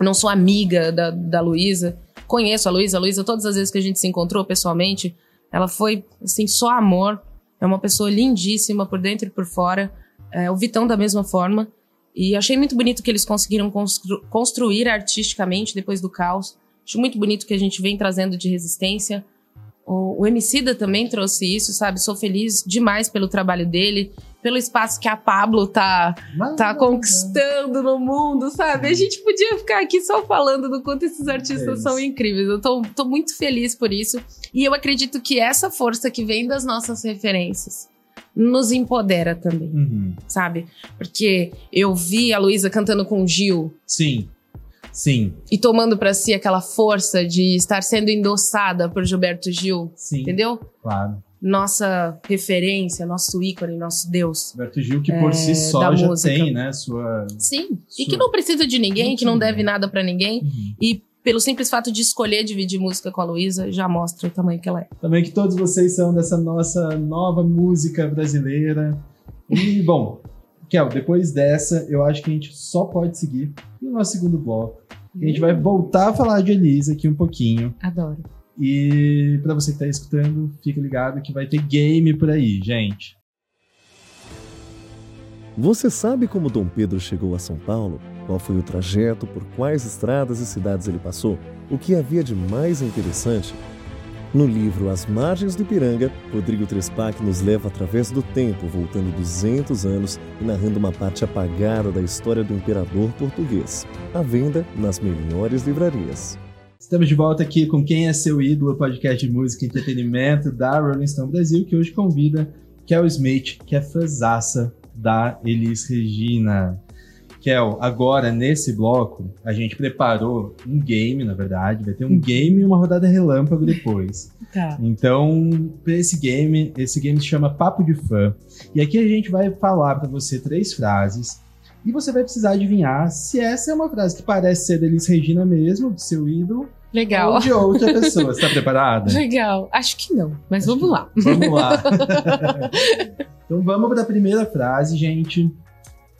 não sou amiga da, da Luísa. Conheço a Luísa, a Luísa, todas as vezes que a gente se encontrou pessoalmente, ela foi, assim, só amor. É uma pessoa lindíssima por dentro e por fora. É, o Vitão da mesma forma. E achei muito bonito que eles conseguiram constru- construir artisticamente depois do caos. Acho muito bonito que a gente vem trazendo de resistência. O, o Emicida também trouxe isso, sabe? Sou feliz demais pelo trabalho dele, pelo espaço que a Pablo tá, tá conquistando no mundo, sabe? A gente podia ficar aqui só falando do quanto esses artistas é são incríveis. Eu tô, tô muito feliz por isso. E eu acredito que essa força que vem das nossas referências nos empodera também, uhum. sabe? Porque eu vi a Luísa cantando com o Gil. Sim. Sim. E tomando para si aquela força de estar sendo endossada por Gilberto Gil. Sim. Entendeu? Claro. Nossa referência, nosso ícone, nosso Deus. Gilberto Gil, que por é, si só já música. tem, né? Sua. Sim. Sua... E que não precisa de ninguém, que não deve nada para ninguém. Uhum. E pelo simples fato de escolher dividir música com a Luísa, já mostra o tamanho que ela é. Também que todos vocês são dessa nossa nova música brasileira. E, bom, Kel, depois dessa, eu acho que a gente só pode seguir no nosso segundo bloco. A gente vai voltar a falar de Elisa aqui um pouquinho. Adoro. E para você que tá escutando, fica ligado que vai ter game por aí, gente. Você sabe como Dom Pedro chegou a São Paulo? Qual foi o trajeto, por quais estradas e cidades ele passou? O que havia de mais interessante? No livro As Margens do Ipiranga, Rodrigo Trespac nos leva através do tempo, voltando 200 anos e narrando uma parte apagada da história do imperador português. À venda nas melhores livrarias. Estamos de volta aqui com Quem é Seu Ídolo, podcast de música e entretenimento da Rolling Stone Brasil, que hoje convida Kel Smith, que é fãzaça da Elis Regina. Kel, agora nesse bloco, a gente preparou um game, na verdade. Vai ter um game e uma rodada relâmpago depois. Tá. Então, para esse game, esse game se chama Papo de Fã. E aqui a gente vai falar para você três frases. E você vai precisar adivinhar se essa é uma frase que parece ser da Elis Regina mesmo, do seu ídolo. Legal. Ou de outra pessoa. Você tá preparada? Legal. Acho que não, mas Acho vamos lá. Vamos lá. então vamos para a primeira frase, gente.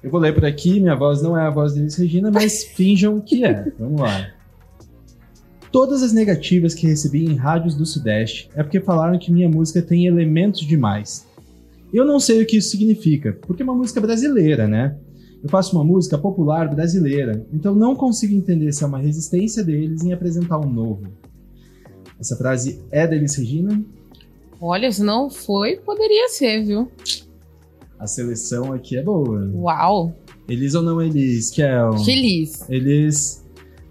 Eu vou ler por aqui, minha voz não é a voz de Elis Regina, mas finjam que é. Vamos lá. Todas as negativas que recebi em rádios do Sudeste é porque falaram que minha música tem elementos demais. Eu não sei o que isso significa, porque é uma música brasileira, né? Eu faço uma música popular brasileira, então não consigo entender se é uma resistência deles em apresentar um novo. Essa frase é da Elis Regina? Olha, se não foi, poderia ser, viu? A seleção aqui é boa. Uau! Elis ou não Elis? Kel? Feliz. Elis.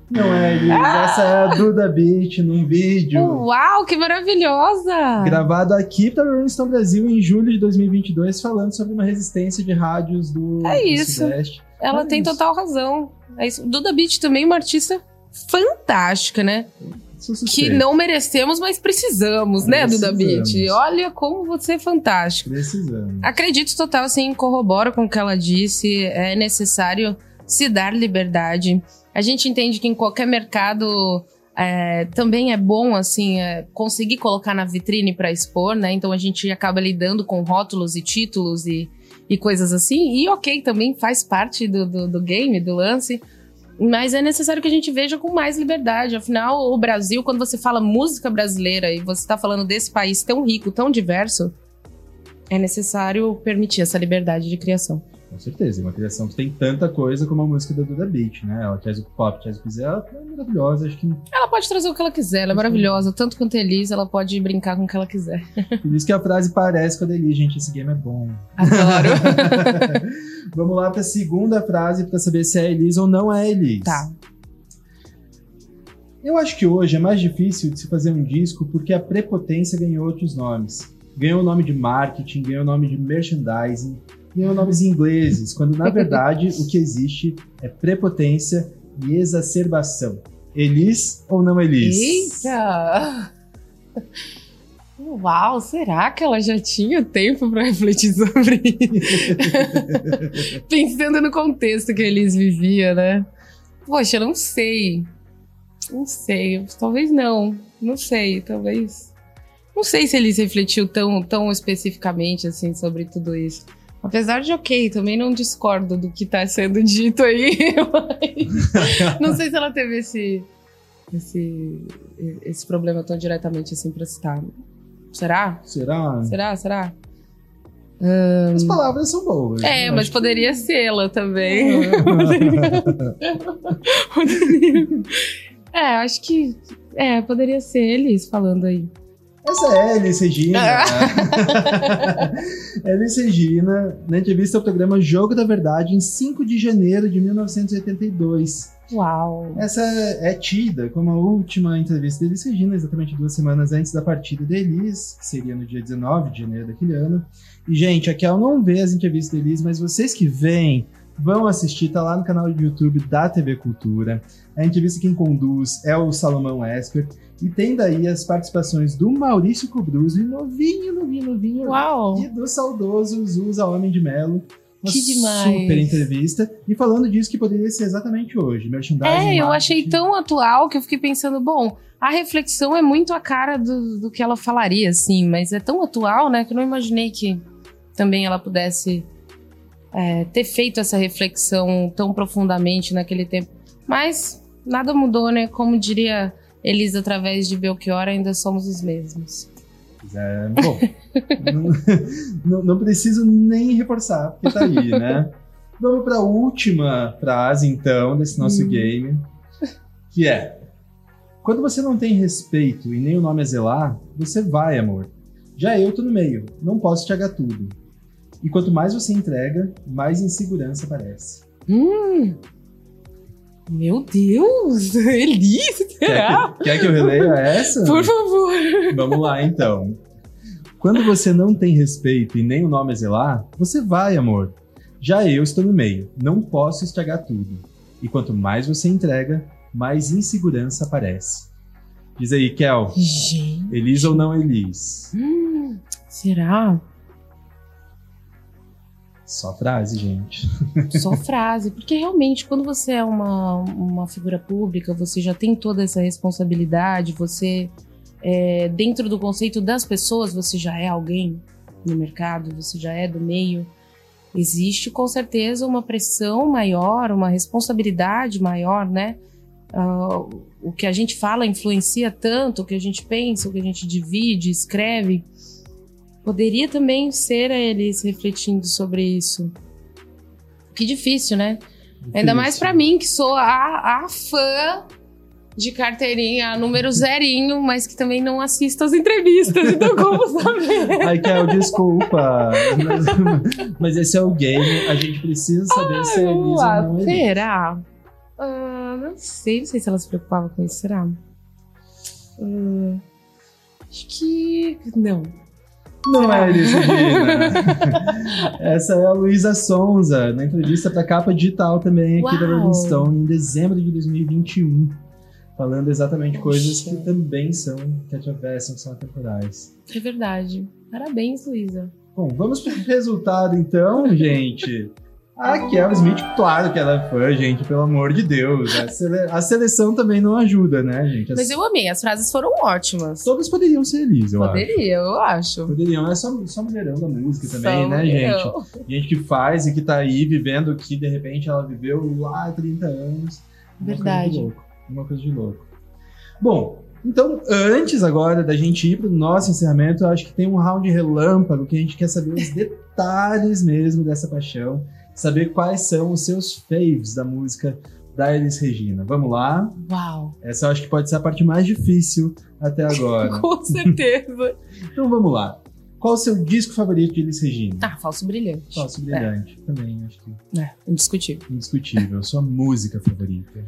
Não é Elis, ah! essa é a Duda Beat num vídeo. Uau, que maravilhosa! Gravado aqui para Rolling Stone Brasil em julho de 2022, falando sobre uma resistência de rádios do, é isso. do Sudeste. Ela é tem isso. total razão. É isso. Duda Beat também é uma artista fantástica, né? Que não merecemos, mas precisamos, né, Duda Beat? Olha como você é fantástico. Precisamos. Acredito total, assim, corroboro com o que ela disse. É necessário se dar liberdade. A gente entende que em qualquer mercado é, também é bom, assim, é, conseguir colocar na vitrine para expor, né? Então a gente acaba lidando com rótulos e títulos e, e coisas assim. E ok, também faz parte do, do, do game, do lance. Mas é necessário que a gente veja com mais liberdade. Afinal, o Brasil, quando você fala música brasileira e você está falando desse país tão rico, tão diverso, é necessário permitir essa liberdade de criação. Com certeza, uma criação que tem tanta coisa como a música da Duda Beat, né? Ela traz o pop, traz o que quiser, ela é maravilhosa, acho que... Ela pode trazer o que ela quiser, ela é maravilhosa, tanto quanto a Elise, ela pode brincar com o que ela quiser. Por isso que a frase parece com a Elise, gente, esse game é bom. Adoro! Vamos lá para a segunda frase para saber se é Elise ou não é Elise. Tá. Eu acho que hoje é mais difícil de se fazer um disco porque a prepotência ganhou outros nomes. Ganhou o nome de marketing, ganhou o nome de merchandising, ganhou nomes ingleses, quando na verdade o que existe é prepotência e exacerbação. Elis ou não Elis? Eita! Uau, será que ela já tinha tempo para refletir sobre isso? Pensando no contexto que eles vivia, né? Poxa, não sei. Não sei. Talvez não. Não sei. Talvez. Não sei se eles refletiu tão, tão especificamente assim sobre tudo isso. Apesar de ok, também não discordo do que tá sendo dito aí. não sei se ela teve esse, esse, esse problema tão diretamente assim pra citar. Será? Será? Será? Será? As palavras são boas. É, mas poderia que... ser ela também. É. é, acho que. É, poderia ser eles falando aí. Essa é Elis Regina. Elis Regina, na entrevista ao programa Jogo da Verdade, em 5 de janeiro de 1982. Uau! Essa é tida como a última entrevista de Elis Regina, exatamente duas semanas antes da partida de Elis, que seria no dia 19 de janeiro daquele ano. E, gente, aqui eu não vê as entrevistas de Elis, mas vocês que vêm, vão assistir, tá lá no canal do YouTube da TV Cultura. A entrevista quem conduz é o Salomão Esper. E tem daí as participações do Maurício Cobruzzi, novinho, novinho, novinho. Uau! E do saudoso Zusa Homem de Melo. Uma Que demais. super entrevista. E falando disso que poderia ser exatamente hoje. Merchandising. É, eu marketing. achei tão atual que eu fiquei pensando, bom, a reflexão é muito a cara do, do que ela falaria, assim, mas é tão atual, né, que eu não imaginei que também ela pudesse é, ter feito essa reflexão tão profundamente naquele tempo. Mas nada mudou, né? Como diria Elisa através de Belchior, ainda somos os mesmos. É, bom, não, não- preciso nem reforçar, porque tá aí, né? Vamos para a última frase, então, desse nosso Hum. game, que é: Quando você não tem respeito e nem o nome a zelar, você vai, amor. Já eu tô no meio, não posso estragar tudo. E quanto mais você entrega, mais insegurança aparece. Hum! Meu Deus! Quer será? que, quer que eu releia essa? Por favor! Vamos lá, então. Quando você não tem respeito e nem o nome a zelar, você vai, amor. Já eu estou no meio, não posso estragar tudo. E quanto mais você entrega, mais insegurança aparece. Diz aí, Kel, Gente, Elis ou não Elis? hum, será? Só frase, gente. Só frase. Porque realmente, quando você é uma, uma figura pública, você já tem toda essa responsabilidade, você, é, dentro do conceito das pessoas, você já é alguém no mercado, você já é do meio. Existe com certeza uma pressão maior, uma responsabilidade maior, né? Ah, o que a gente fala influencia tanto, o que a gente pensa, o que a gente divide, escreve. Poderia também ser eles refletindo sobre isso. Que difícil, né? Ainda mais pra mim, que sou a, a fã de carteirinha, número zerinho, mas que também não assisto as entrevistas, então como saber? Ai, Kel, desculpa. Mas, mas esse é o game. A gente precisa saber se é Elis Vamos ou não Elis. será? Ah, não sei, não sei se ela se preocupava com isso, será? Hum, acho que. Não. Não é Elis Regina. Essa é a Luísa Sonza, na entrevista para capa digital também aqui da Uau. Rolling Stone, em dezembro de 2021. Falando exatamente coisas Poxa. que também são, que atravessam, que são atemporais. É verdade. Parabéns, Luísa. Bom, vamos pro resultado então, gente. A Kel Smith, claro que ela é fã, gente, pelo amor de Deus. A, sele- a seleção também não ajuda, né, gente? As- Mas eu amei, as frases foram ótimas. Todas poderiam ser Elis, eu acho. Poderia, eu acho. Poderiam, é só, só mulherão da música também, Só né, gente? mulherão. Gente que faz e que tá aí vivendo o que de repente ela viveu lá há 30 anos. Uma Verdade. Coisa de louco. Uma coisa de louco. Bom, então antes agora da gente ir pro nosso encerramento, eu acho que tem um round relâmpago que a gente quer saber os detalhes mesmo dessa paixão. Saber quais são os seus faves da música da Elis Regina. Vamos lá. Uau. Essa eu acho que pode ser a parte mais difícil até agora. Com certeza. então vamos lá. Qual o seu disco favorito de Elis Regina? ah, falso brilhante. Falso Brilhante. Também, acho que É, indiscutível. indiscutível. Sua música favorita.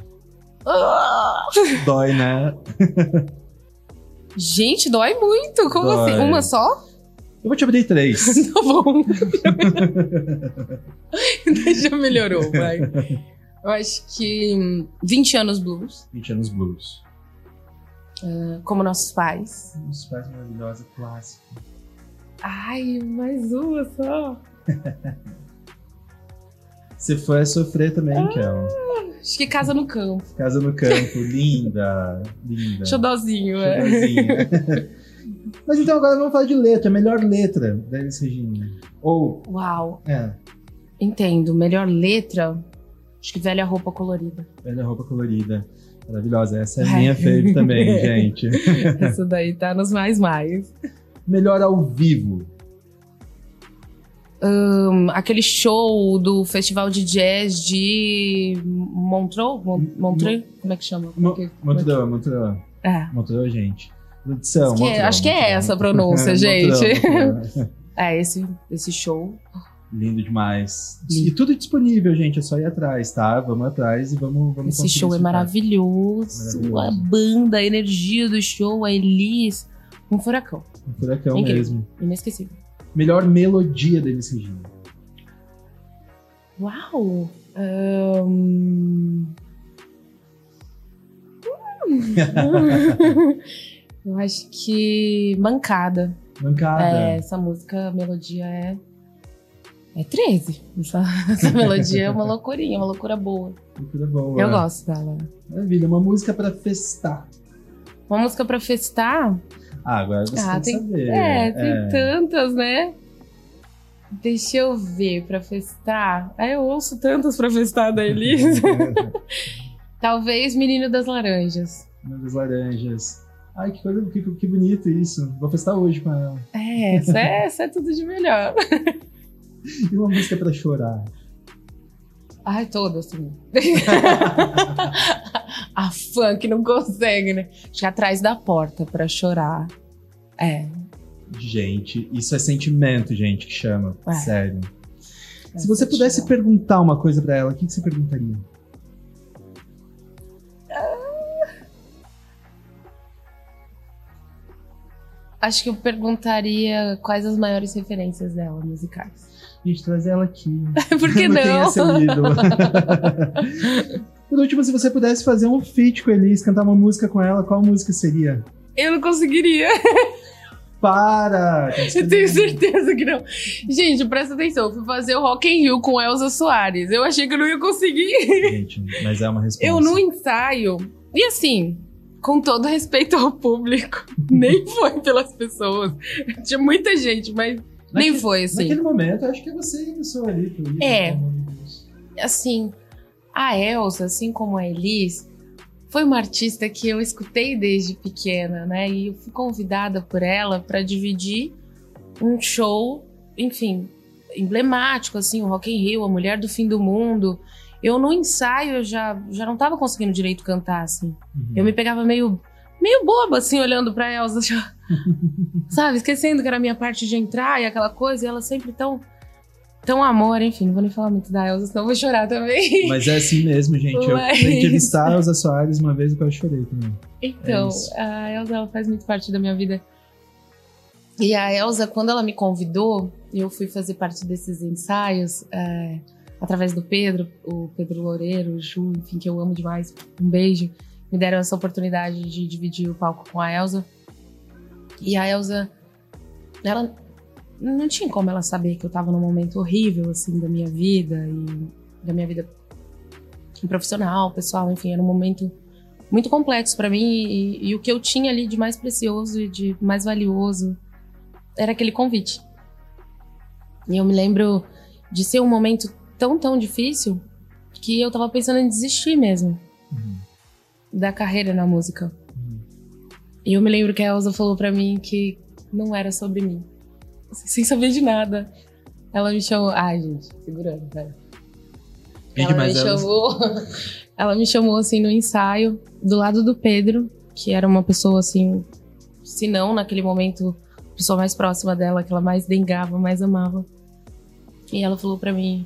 Ah! Dói, né? Gente, dói muito. Como Dói. assim? Uma só? Eu vou te abrir três. Tá bom. Já melhorou, vai. Eu acho que hum, 20 anos blues, 20 anos blues. como nossos pais. Os pais maravilhosos, clássico. Ai, mais uma só. For é sofrer também, Ah. Kel. Acho que casa no campo. Casa no campo, linda, linda. Xodozinho, é. Xodozinha. Mas então agora vamos falar de letra, melhor letra da Elis Regina. Ou, Uau, é, entendo. Melhor letra, acho que velha roupa colorida. velha roupa colorida. Maravilhosa. Essa é a minha fave também, gente. Essa daí tá nos mais mais. Melhor ao vivo. Hum, aquele show do festival de jazz de Montreux? Mon- Montreux? Como é que chama? É Montreux, Montreux. É. Montreux, gente. Produção, acho, que é, acho que é essa a pronúncia, gente. é, esse, esse show. Lindo demais. Lindo. E tudo disponível, gente. É só ir atrás, tá? Vamos atrás e vamos. vamos esse show é maravilhoso. maravilhoso. A banda, a energia do show, a Elis. Um furacão. Um furacão Incrível. mesmo. Inesquecível. Melhor melodia da Elis Regina. Uau! Um... Eu acho que Mancada. Mancada. É, essa música, a melodia é. É 13. Essa, essa melodia é uma loucurinha, uma loucura boa. Loucura boa. Eu gosto dela. Maravilha, uma música pra festar. Uma música pra festar? Ah, agora você ah, tem, tem saber. É, tem é. tantas, né? Deixa eu ver pra festar. Ah, eu ouço tantas pra festar da Elisa. Talvez Menino das Laranjas. Menino das Laranjas. Ai, que coisa, que, que bonito isso. Vou festar hoje com ela. É, essa é, essa é tudo de melhor. E uma música pra chorar? Ai, todas também. a fã que não consegue, né? Acho que atrás da porta pra chorar. É. Gente, isso é sentimento, gente, que chama. É. Sério. É Se você pudesse chorar. perguntar uma coisa pra ela, o que, que você perguntaria? Acho que eu perguntaria quais as maiores referências dela musicais. Gente, trazer ela aqui. Por que não? Seu ídolo? Por último, se você pudesse fazer um feat com a Elis, cantar uma música com ela, qual música seria? Eu não conseguiria. Para! Eu tenho certeza que não. Gente, presta atenção. Eu fui fazer o Rock in Rio com Elza Soares. Eu achei que eu não ia conseguir. Gente, mas é uma resposta. Eu no ensaio. E assim, com todo respeito ao público, nem foi pelas pessoas. Tinha muita gente, mas Naquele, nem foi assim. Naquele momento, acho que você iniciou ali. é. Assim, a Elsa, assim como a Elis, foi uma artista que eu escutei desde pequena, né? E eu fui convidada por ela para dividir um show, enfim, emblemático, assim, o Rock in Rio, a Mulher do Fim do Mundo. Eu no ensaio eu já, já não tava conseguindo direito cantar, assim. Uhum. Eu me pegava meio, meio boba, assim, olhando pra Elsa, já, sabe? Esquecendo que era a minha parte de entrar e aquela coisa, e ela sempre tão tão amor, enfim, não vou nem falar muito da Elsa, senão vou chorar também. Mas é assim mesmo, gente. Mas... Eu entrevistar a Elsa Soares uma vez e eu chorei também. Então, é a Elsa ela faz muito parte da minha vida. E a Elsa, quando ela me convidou, eu fui fazer parte desses ensaios, é, através do Pedro, o Pedro Loureiro, o Ju, enfim, que eu amo demais. Um beijo. Me deram essa oportunidade de dividir o palco com a Elsa. E a Elsa, ela não tinha como ela saber que eu tava num momento horrível, assim, da minha vida e da minha vida profissional, pessoal, enfim, era um momento muito complexo para mim e, e, o que eu tinha ali de mais precioso e de mais valioso era aquele convite. E eu me lembro de ser um momento tão, tão difícil que eu tava pensando em desistir mesmo uhum. da carreira na música. Uhum. E eu me lembro que a Elsa falou para mim que não era sobre mim sem saber de nada. Ela me chamou. Ai, gente, segurando, velho. Ela me chamou. ela me chamou assim no ensaio, do lado do Pedro, que era uma pessoa assim, se não naquele momento, a pessoa mais próxima dela, que ela mais dengava, mais amava. E ela falou para mim: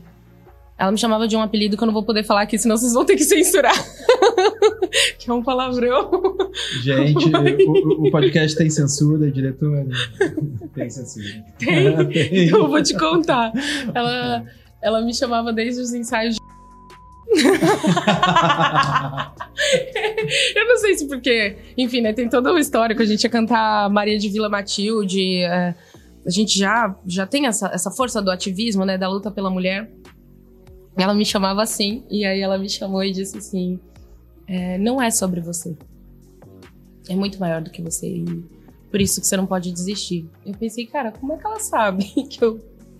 ela me chamava de um apelido que eu não vou poder falar aqui, senão vocês vão ter que censurar. que é um palavrão. Gente, o, o, podcast tem censura, diretora? Tem censura. Tem? tem. Então eu vou te contar. Ela, ela me chamava desde os ensaios de. eu não sei se porque, enfim, né, tem toda uma história que a gente ia cantar Maria de Vila Matilde, é, a gente já, já tem essa, essa força do ativismo, né, da luta pela mulher. Ela me chamava assim, e aí ela me chamou e disse assim: é, não é sobre você. É muito maior do que você. E por isso que você não pode desistir. Eu pensei, cara, como é que ela sabe que eu.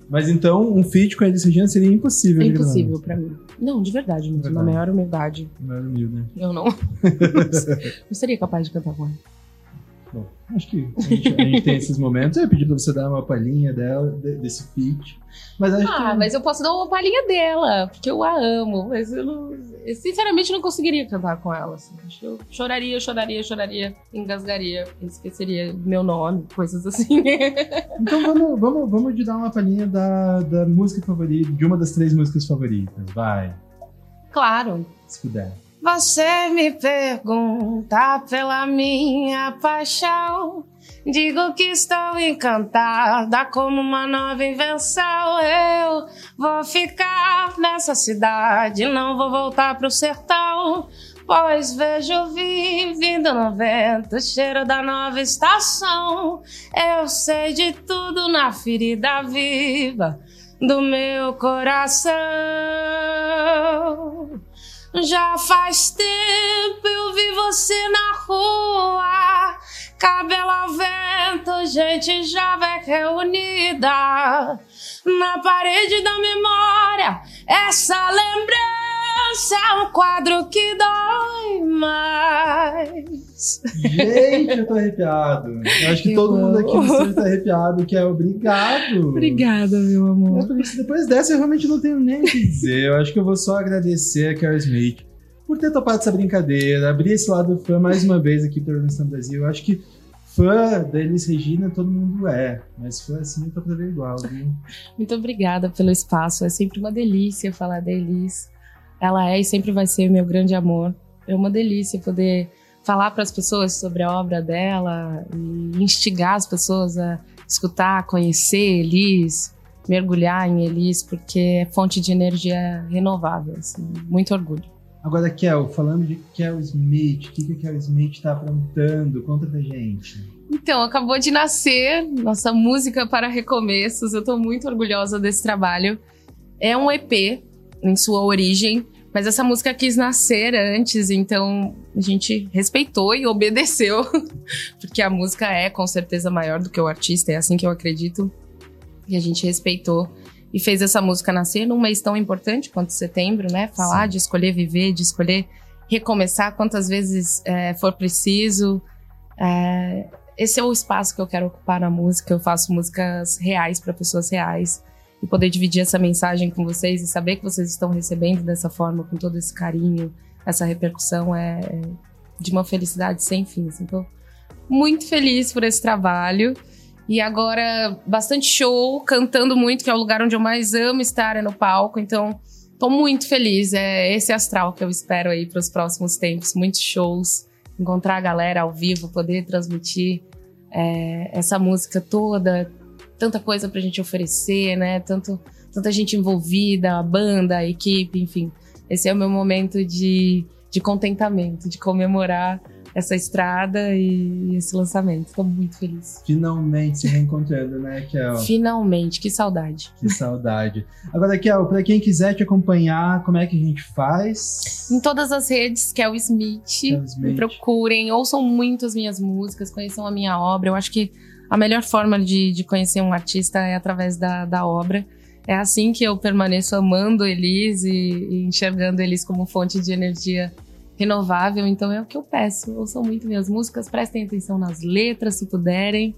Mas então, um feat com a Elis Regina seria impossível. É impossível para mim. Não, de verdade mesmo. Verdade. Na maior humildade. Na maior humildade. Eu não. não seria capaz de cantar com ela. Bom, acho que a gente, a gente tem esses momentos. Eu ia pedir pra você dar uma palhinha dela, desse feat. Mas acho ah, que... mas eu posso dar uma palhinha dela, porque eu a amo. Mas eu, não, eu sinceramente não conseguiria cantar com ela. Assim. Eu choraria, choraria, choraria, engasgaria, esqueceria meu nome, coisas assim. então vamos, vamos, vamos te dar uma palhinha da, da música favorita, de uma das três músicas favoritas. Vai. Claro. Se puder. Você me pergunta pela minha paixão. Digo que estou encantada como uma nova invenção. Eu vou ficar nessa cidade, não vou voltar pro sertão. Pois vejo vindo no vento o cheiro da nova estação. Eu sei de tudo na ferida viva do meu coração. Já faz tempo eu vi você na rua, cabelo ao vento, gente jovem reunida. Na parede da memória, essa lembrança Criança é um quadro que dói mais. Gente, eu tô arrepiado. Eu acho que, que todo bom. mundo aqui no estúdio tá arrepiado, que é obrigado. Obrigada, meu amor. É depois dessa eu realmente não tenho nem o que dizer. Eu acho que eu vou só agradecer a Carol Smith por ter topado essa brincadeira, abrir esse lado fã mais uma vez aqui pelo Instagram Brasil. Eu acho que fã da Elis Regina todo mundo é, mas fã assim eu tô pra ver igual, viu? Muito obrigada pelo espaço, é sempre uma delícia falar da Elis. Ela é e sempre vai ser meu grande amor. É uma delícia poder falar para as pessoas sobre a obra dela e instigar as pessoas a escutar, conhecer Elis, mergulhar em Elis, porque é fonte de energia renovável. Assim, muito orgulho. Agora, Kel, falando de Kel Smith, o que, que a Kel Smith está aprontando? Conta pra gente. Então, acabou de nascer nossa música para recomeços. Eu estou muito orgulhosa desse trabalho. É um EP em sua origem, mas essa música quis nascer antes, então a gente respeitou e obedeceu, porque a música é com certeza maior do que o artista, é assim que eu acredito. E a gente respeitou e fez essa música nascer num mês tão importante quanto setembro, né? Falar Sim. de escolher viver, de escolher recomeçar quantas vezes é, for preciso. É, esse é o espaço que eu quero ocupar na música. Eu faço músicas reais para pessoas reais e poder dividir essa mensagem com vocês e saber que vocês estão recebendo dessa forma, com todo esse carinho, essa repercussão é, é de uma felicidade sem fim. Então, muito feliz por esse trabalho. E agora, bastante show, cantando muito, que é o lugar onde eu mais amo estar, é no palco. Então, tô muito feliz. É esse astral que eu espero aí para os próximos tempos. Muitos shows, encontrar a galera ao vivo, poder transmitir é, essa música toda, tanta coisa pra gente oferecer, né? Tanto, tanta gente envolvida, a banda, a equipe, enfim. Esse é o meu momento de, de contentamento, de comemorar essa estrada e esse lançamento. Estou muito feliz. Finalmente se reencontrando, né, Kel? Finalmente, que saudade. Que saudade. Agora, Kel, para quem quiser te acompanhar, como é que a gente faz? Em todas as redes, Kel Smith. Kel Smith. Me procurem, ouçam muito as minhas músicas, conheçam a minha obra. Eu acho que a melhor forma de, de conhecer um artista é através da, da obra. É assim que eu permaneço amando Elis e, e enxergando Elis como fonte de energia renovável. Então é o que eu peço. Ouçam muito minhas músicas, prestem atenção nas letras, se puderem.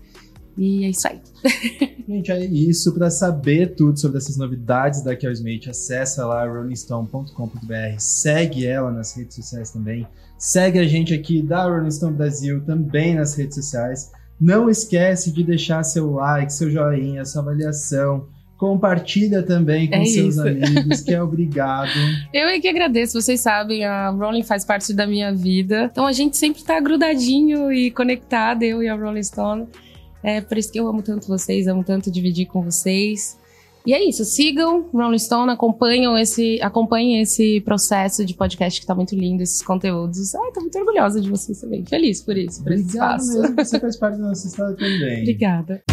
E é isso aí. Gente, é isso. Para saber tudo sobre essas novidades da Kel Smith, acessa lá rollingstone.com.br, segue ela nas redes sociais também. Segue a gente aqui da Rolling Stone Brasil também nas redes sociais. Não esquece de deixar seu like, seu joinha, sua avaliação. Compartilha também com é seus isso. amigos, que é obrigado. Eu é que agradeço, vocês sabem, a Rolling faz parte da minha vida. Então a gente sempre tá grudadinho e conectado, eu e a Rolling Stone. É por isso que eu amo tanto vocês, amo tanto dividir com vocês. E é isso, sigam Rolling Stone, acompanham esse, acompanhem esse processo de podcast que tá muito lindo, esses conteúdos. Ai, tô muito orgulhosa de vocês também. Feliz por isso, por Obrigado esse espaço. Mesmo, você faz parte da nossa história também. Obrigada.